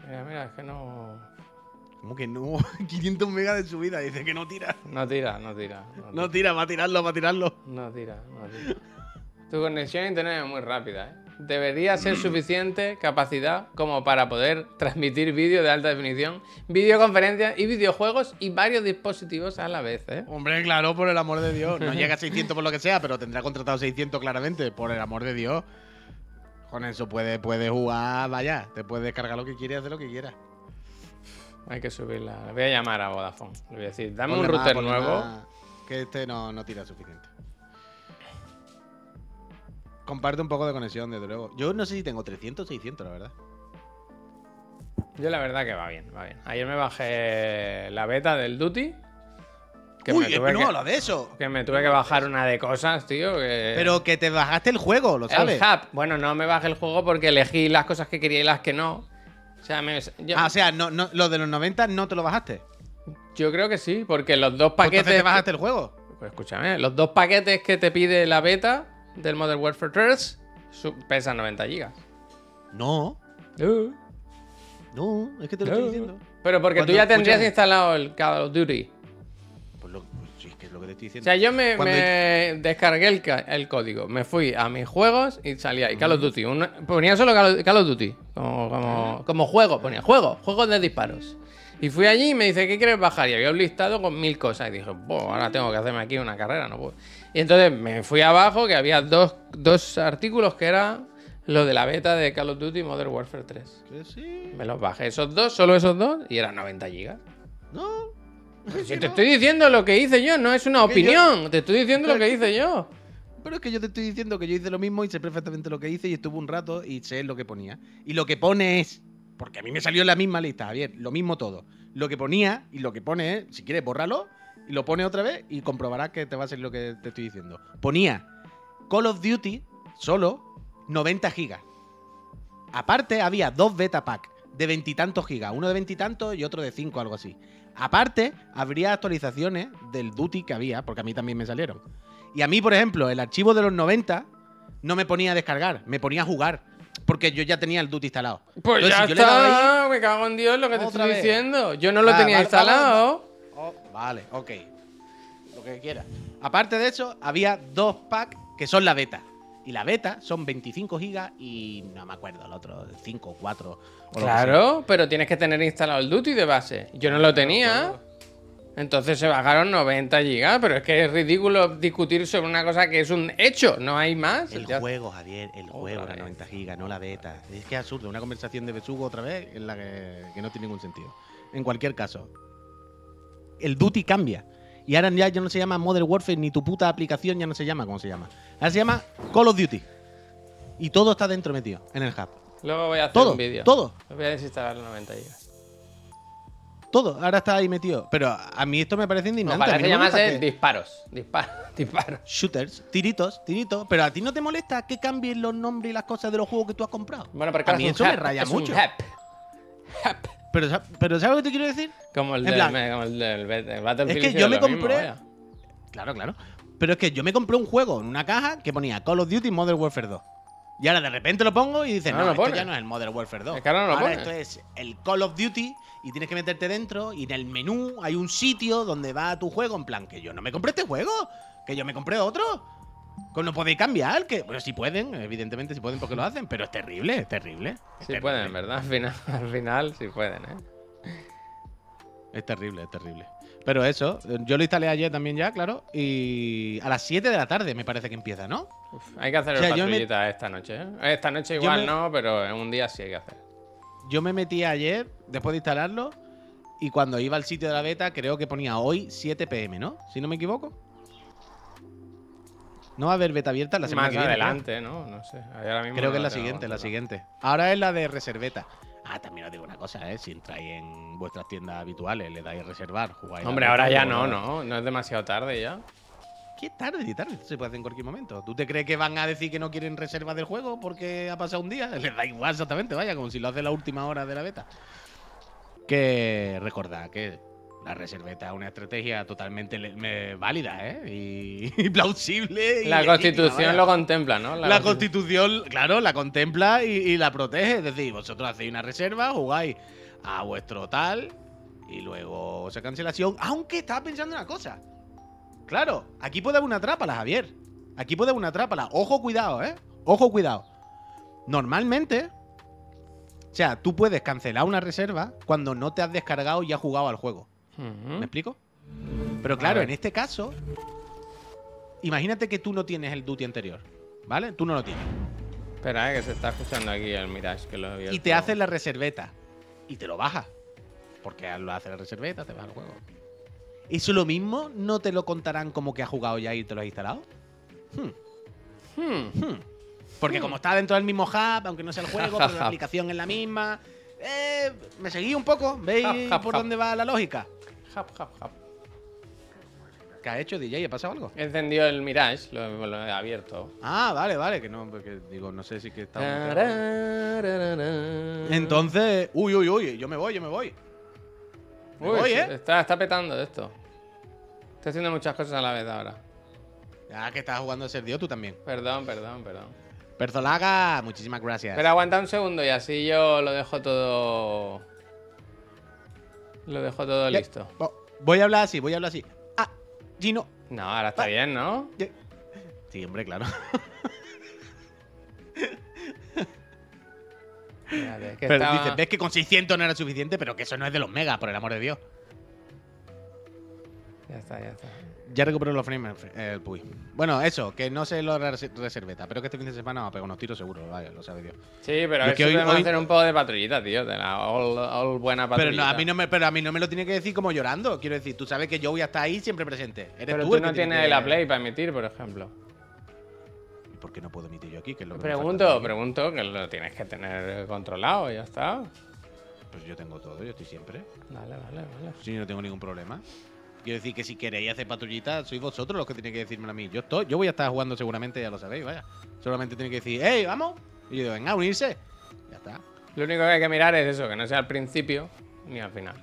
Mira, mira, es que no. Como que no, 500 megas de subida, dice que no tira. No tira, no tira. No tira. No tira, va a tirarlo, va a tirarlo. No tira, no tira. Tu conexión a internet es muy rápida, ¿eh? Debería ser suficiente capacidad como para poder transmitir vídeo de alta definición, videoconferencias y videojuegos y varios dispositivos a la vez, ¿eh? Hombre, claro, por el amor de Dios. No llega a 600 por lo que sea, pero tendrá contratado 600 claramente, por el amor de Dios. Con eso puedes puede jugar, vaya, te puedes descargar lo que quieras, hacer lo que quieras. Hay que subirla. Le voy a llamar a Vodafone. Le voy a decir, dame Ponle un router nuevo. más, que este no, no tira suficiente. Comparte un poco de conexión, desde luego. Yo no sé si tengo 300 o 600, la verdad. Yo la verdad que va bien, va bien. Ayer me bajé la beta del Duty. Que Uy, me es tuve que no que- habla de eso. Que me tuve que bajar una de cosas, tío. Que... Pero que te bajaste el juego, lo el sabes. hub. Bueno, no me bajé el juego porque elegí las cosas que quería y las que no. O sea, me- yo, Ah, o sea, no, no, lo de los 90 no te lo bajaste. yo creo que sí, porque los dos Pues paquetes. te bajaste el juego. Pues escúchame, los dos paquetes que te pide la beta del Modern Warfare 3 su- pesan 90 gigas. No, Uh, no, es que te lo estoy diciendo. Pero porque tú ya tendrías instalado el Call of Duty. Que te estoy O diciendo. sea, yo me, Cuando- me descargué el, el código, me fui a mis juegos y salía ahí Call of Duty. Una- ponía solo Call of, Duty, como, como, como juego, ponía juego, juegos de disparos. Y fui allí y me dice, ¿qué quieres bajar? Y había un listado con mil cosas. Y dije, "Buah, ahora tengo que hacerme aquí una carrera, no puedo. Y entonces me fui abajo, que había dos, dos artículos que era lo de la beta de Call of Duty Modern Warfare 3. Que sí. Me los bajé esos dos, solo esos dos, y eran 90 gigas. No. Pero si te estoy diciendo lo que hice yo, no es una yo- opinión. Te estoy diciendo lo que hice yo. Pero es que yo te estoy diciendo que yo hice lo mismo y sé perfectamente lo que hice y estuve un rato y sé lo que ponía. Y lo que pone es. Porque a mí me salió en la misma lista, Javier. Lo mismo todo. Lo que ponía y lo que pone es. Si quieres, bórralo y lo pone otra vez y comprobarás que te va a salir lo que te estoy diciendo. Ponía Call of Duty solo 90 gigas. Aparte, había dos beta pack de veintitantos gigas. Uno de veintitantos y otro de cinco, algo así. Aparte, habría actualizaciones del Duty que había, porque a mí también me salieron. Y a mí, por ejemplo, el archivo de los 90 no me ponía a descargar, me ponía a jugar. Porque yo ya tenía el Duty instalado. Pues Entonces, ya si yo le daba está, me cago en Dios lo que te estoy vez. diciendo. Yo no lo tenía vale, instalado. Oh, vale, ok. Lo que quieras. Aparte de eso, había dos packs que son la beta. Y la beta son 25 gigas y no me acuerdo, el otro 5 o 4. o lo que sea. Claro, pero tienes que tener instalado el Duty de base. Yo no lo tenía. Entonces se bajaron 90 gigas, pero es que es ridículo discutir sobre una cosa que es un hecho, no hay más. El Ya- juego, Javier, el juego Otra era vez. 90 gigas, no la beta. Es que es absurdo, una conversación de besugo otra vez en la que, que no tiene ningún sentido. En cualquier caso, el Duty cambia. Y ahora ya, ya no se llama Modern Warfare ni tu puta aplicación ya no se llama como se llama. Ahora se llama Call of Duty. Y todo está dentro metido en el hub. Luego voy a hacer Todo, un vídeo. todo. Voy a desinstalar los 90 gigas. Todo, ahora está ahí metido. Pero a mí esto me parece indignante. No llamase que- disparos. Disparos. Disparos. Shooters, tiritos, tiritos. Pero a ti no te molesta que cambien los nombres y las cosas de los juegos que tú has comprado. Bueno, pero a mí es eso un me raya es un mucho. hub. Hub. Pero, pero ¿sabes lo que te quiero decir? Como el del, como el Battlefield. que hicieron yo me mismo, compré-. Claro, claro. Pero es que yo me compré un juego en una caja que ponía Call of Duty Modern Warfare 2. Y ahora de repente lo pongo y dices, No no, lo esto pone. ya no es el Modern Warfare 2. Es que ahora no lo ahora pone. esto es el Call of Duty y tienes que meterte dentro y en el menú hay un sitio donde va tu juego en plan que yo no me compré este juego, que yo me compré otro. Que no podéis cambiar, que bueno, sí pueden, evidentemente sí pueden porque lo hacen, pero es terrible, es terrible. Es Sí terrible. pueden, ¿verdad? Al final, al final sí pueden, ¿eh? Es terrible, es terrible. Pero eso, yo lo instalé ayer también ya, claro, y a las 7 de la tarde me parece que empieza, ¿no? Uf, hay que hacer O sea, el me- esta noche, ¿eh? Esta noche igual me- no, pero en un día sí hay que hacer. Yo me metí ayer, después de instalarlo, y cuando iba al sitio de la beta, creo que ponía hoy 7 pm, ¿no? Si no me equivoco. No va a haber beta abierta la semana Más que viene. adelante, ¿no? No sé. Ahora mismo Creo no que es la tengo siguiente, la siguiente. Ahora es la de reserveta. Ah, también os digo una cosa, ¿eh? Si entráis en vuestras tiendas habituales, le dais reservar, jugáis. Hombre, ahora ya no, no. No es demasiado tarde ya. ¿Qué tarde ni tarde? Esto se puede hacer en cualquier momento. ¿Tú te crees que van a decir que no quieren reserva del juego porque ha pasado un día? Les da igual exactamente, vaya, como si lo hace la última hora de la beta. Que recordad que la reserveta es una estrategia totalmente me- válida, ¿eh? Y, y plausible. La constitución lo contempla, ¿no? La constitución, claro, la contempla y, y la protege. Es decir, vosotros hacéis una reserva, jugáis a vuestro tal y luego esa cancelación. Aunque estaba pensando una cosa. Claro, aquí puede haber una trápala, Javier. Aquí puede haber una trápala. Ojo, cuidado, ¿eh? Ojo, cuidado. Normalmente, o sea, tú puedes cancelar una reserva cuando no te has descargado y has jugado al juego. ¿Me explico? Pero claro, en este caso, imagínate que tú no tienes el duty anterior, ¿vale? Tú no lo tienes. Espera, eh, que se está escuchando aquí el Mirage, que lo he Y te haces la reserveta. Y te lo bajas. Porque lo hace la reserveta, te vas al juego. ¿Eso lo mismo no te lo contarán como que has jugado ya y te lo has instalado? Hmm, Hmm. hmm. Porque como está dentro del mismo hub, aunque no sea el juego, pero la aplicación es la misma. Eh, ¿Me seguí un poco? ¿Veis Hub, hub, por hub. dónde va la lógica? Hap, hap, hap. ¿Qué ha hecho DJ? ¿Ha pasado algo? He encendido el Mirage, lo, lo he abierto. Ah, vale, vale, que no, porque digo, no sé si que está. Entonces, uy, uy, uy, yo me voy, yo me voy. Me Uy, voy, ¿eh? está, está petando esto. Estoy haciendo muchas cosas a la vez ahora. Ya que estás jugando a ser Dios, tú también. Perdón, perdón, perdón. Perzolaga, muchísimas gracias. Pero aguanta un segundo y así yo lo dejo todo. Lo dejo todo Ya- listo. Vo- Voy a hablar así, voy a hablar así. Ah, Gino. No, ahora está bien, ¿no? Sí, hombre, claro. Que Pero estaba- dices, ves que con 600 no era suficiente, pero que eso no es de los megas, por el amor de Dios. Ya está, ya está. Ya recuperó los frames eh, el Puy. Bueno, eso, que no sé lo reserveta, pero que este fin de semana va a pegar unos tiros seguro, vaya, lo sabe Dios. Sí, pero es que que hoy- podemos hoy- hacer un poco de patrullita, tío. De la all, all buena Pero, patrullita. no, a mí no me, pero a mí no me lo tiene que decir como llorando. Quiero decir, tú sabes que yo voy a estar ahí siempre presente. Eres Pero tú, tú el que no tiene tienes que- la Play para emitir, por ejemplo. ¿Y ¿Por qué no puedo emitir yo aquí? Que es lo que me Pregunto, pregunto, que lo tienes que tener controlado ya está. Pues yo tengo todo, yo estoy siempre. Vale, vale, vale. Sí, no tengo ningún problema. Quiero decir que si queréis hacer patrullita, sois vosotros los que tenéis que decirme a mí. Yo estoy, yo voy a estar jugando seguramente, ya lo sabéis, vaya. Solamente tenéis que decir, ¡hey, vamos! Y yo digo, venga, unirse. Ya está. Lo único que hay que mirar es eso, que no sea al principio ni al final.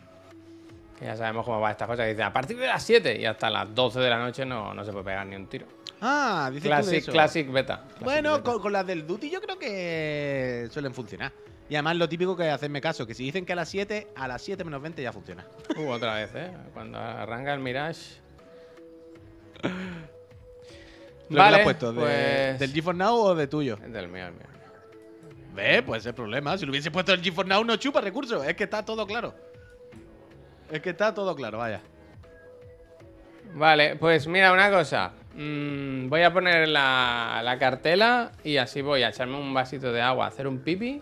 Que ya sabemos cómo va esta cosa. Que dice, a partir de las 7 y hasta las 12 de la noche no, no se puede pegar ni un tiro. Ah, dices tú de Classic, eso. classic beta. Classic Bueno, beta. con, con las del Duty yo creo que suelen funcionar. Y además lo típico que es hacerme caso, que si dicen que a las 7, a las 7 menos 20 ya funciona. Uh, otra vez, ¿eh? Cuando arranca el Mirage. ¿Lo Vale, le has puesto? ¿De- pues- ¿Del GeForce Now o de tuyo? Del mío, el mío. Ve, pues el problema. Si lo hubiese puesto el GeForce Now no chupa recursos. Es que está todo claro. Es que está todo claro, vaya. Vale, pues mira una cosa. Mm, voy a poner la, la cartela y así voy a echarme un vasito de agua, hacer un pipi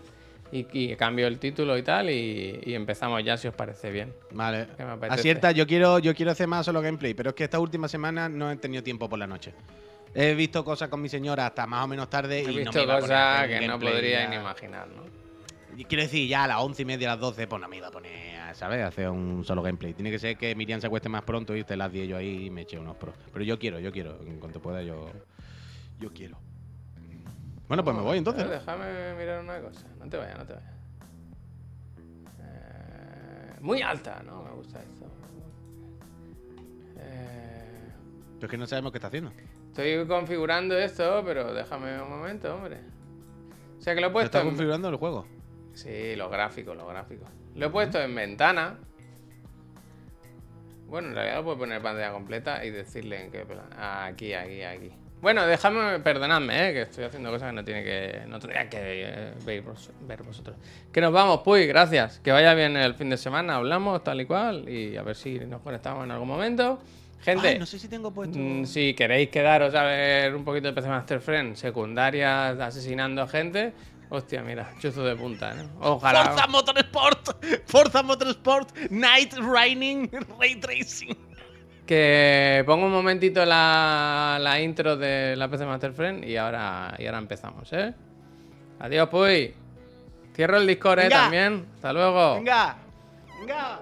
y, y cambio el título y tal y, y empezamos ya si os parece bien. Vale. Acierta, yo quiero, yo quiero hacer más solo gameplay, pero es que esta última semana no he tenido tiempo por la noche. He visto cosas con mi señora hasta más o menos tarde He y no me visto iba a poner a cosas que no podría ni imaginar, ¿no? Quiero decir, ya a las once y media, a las 12, pues no me iba a poner, ¿sabes? A hacer un solo gameplay. Tiene que ser que Miriam se acueste más pronto y esté las 10 yo ahí y me eche unos pros. Pero yo quiero, yo quiero. En cuanto pueda, yo. Yo quiero. Bueno, pues me voy entonces. ¿no? déjame mirar una cosa. No te vayas, no te vayas. Eh, muy alta, ¿no? Me gusta esto. Eh, Pero es que no sabemos qué está haciendo. estoy configurando esto, pero déjame un momento, hombre. O sea que lo he ¿Lo puesto estás en... configurando el juego? Sí, los gráficos, los gráficos. Lo he puesto en ventana. Bueno, en realidad lo puedo poner en pantalla completa y decirle en qué plan. Aquí, aquí, aquí. Bueno, déjame, perdonadme, ¿eh? que estoy haciendo cosas que no tiene que. No tendría que eh, ver, ver vosotros. Que nos vamos, Puy, gracias. Que vaya bien el fin de semana, hablamos tal y cual. Y a ver si nos conectamos en algún momento. Gente, Ay, no sé si tengo puesto. Mm, Si queréis quedaros a ver un poquito de PC Master Friend, secundarias asesinando gente, hostia, mira, chuzo de punta, ¿no? Ojalá. Forza Motorsport, Forza Motorsport, Night Raining, Ray Tracing. Que pongo un momentito la, la intro de la PC Master Friend y ahora, y ahora empezamos, ¿eh? Adiós, Puy. Cierro el Discord, ¿eh? Venga. También. Hasta luego. Venga, venga.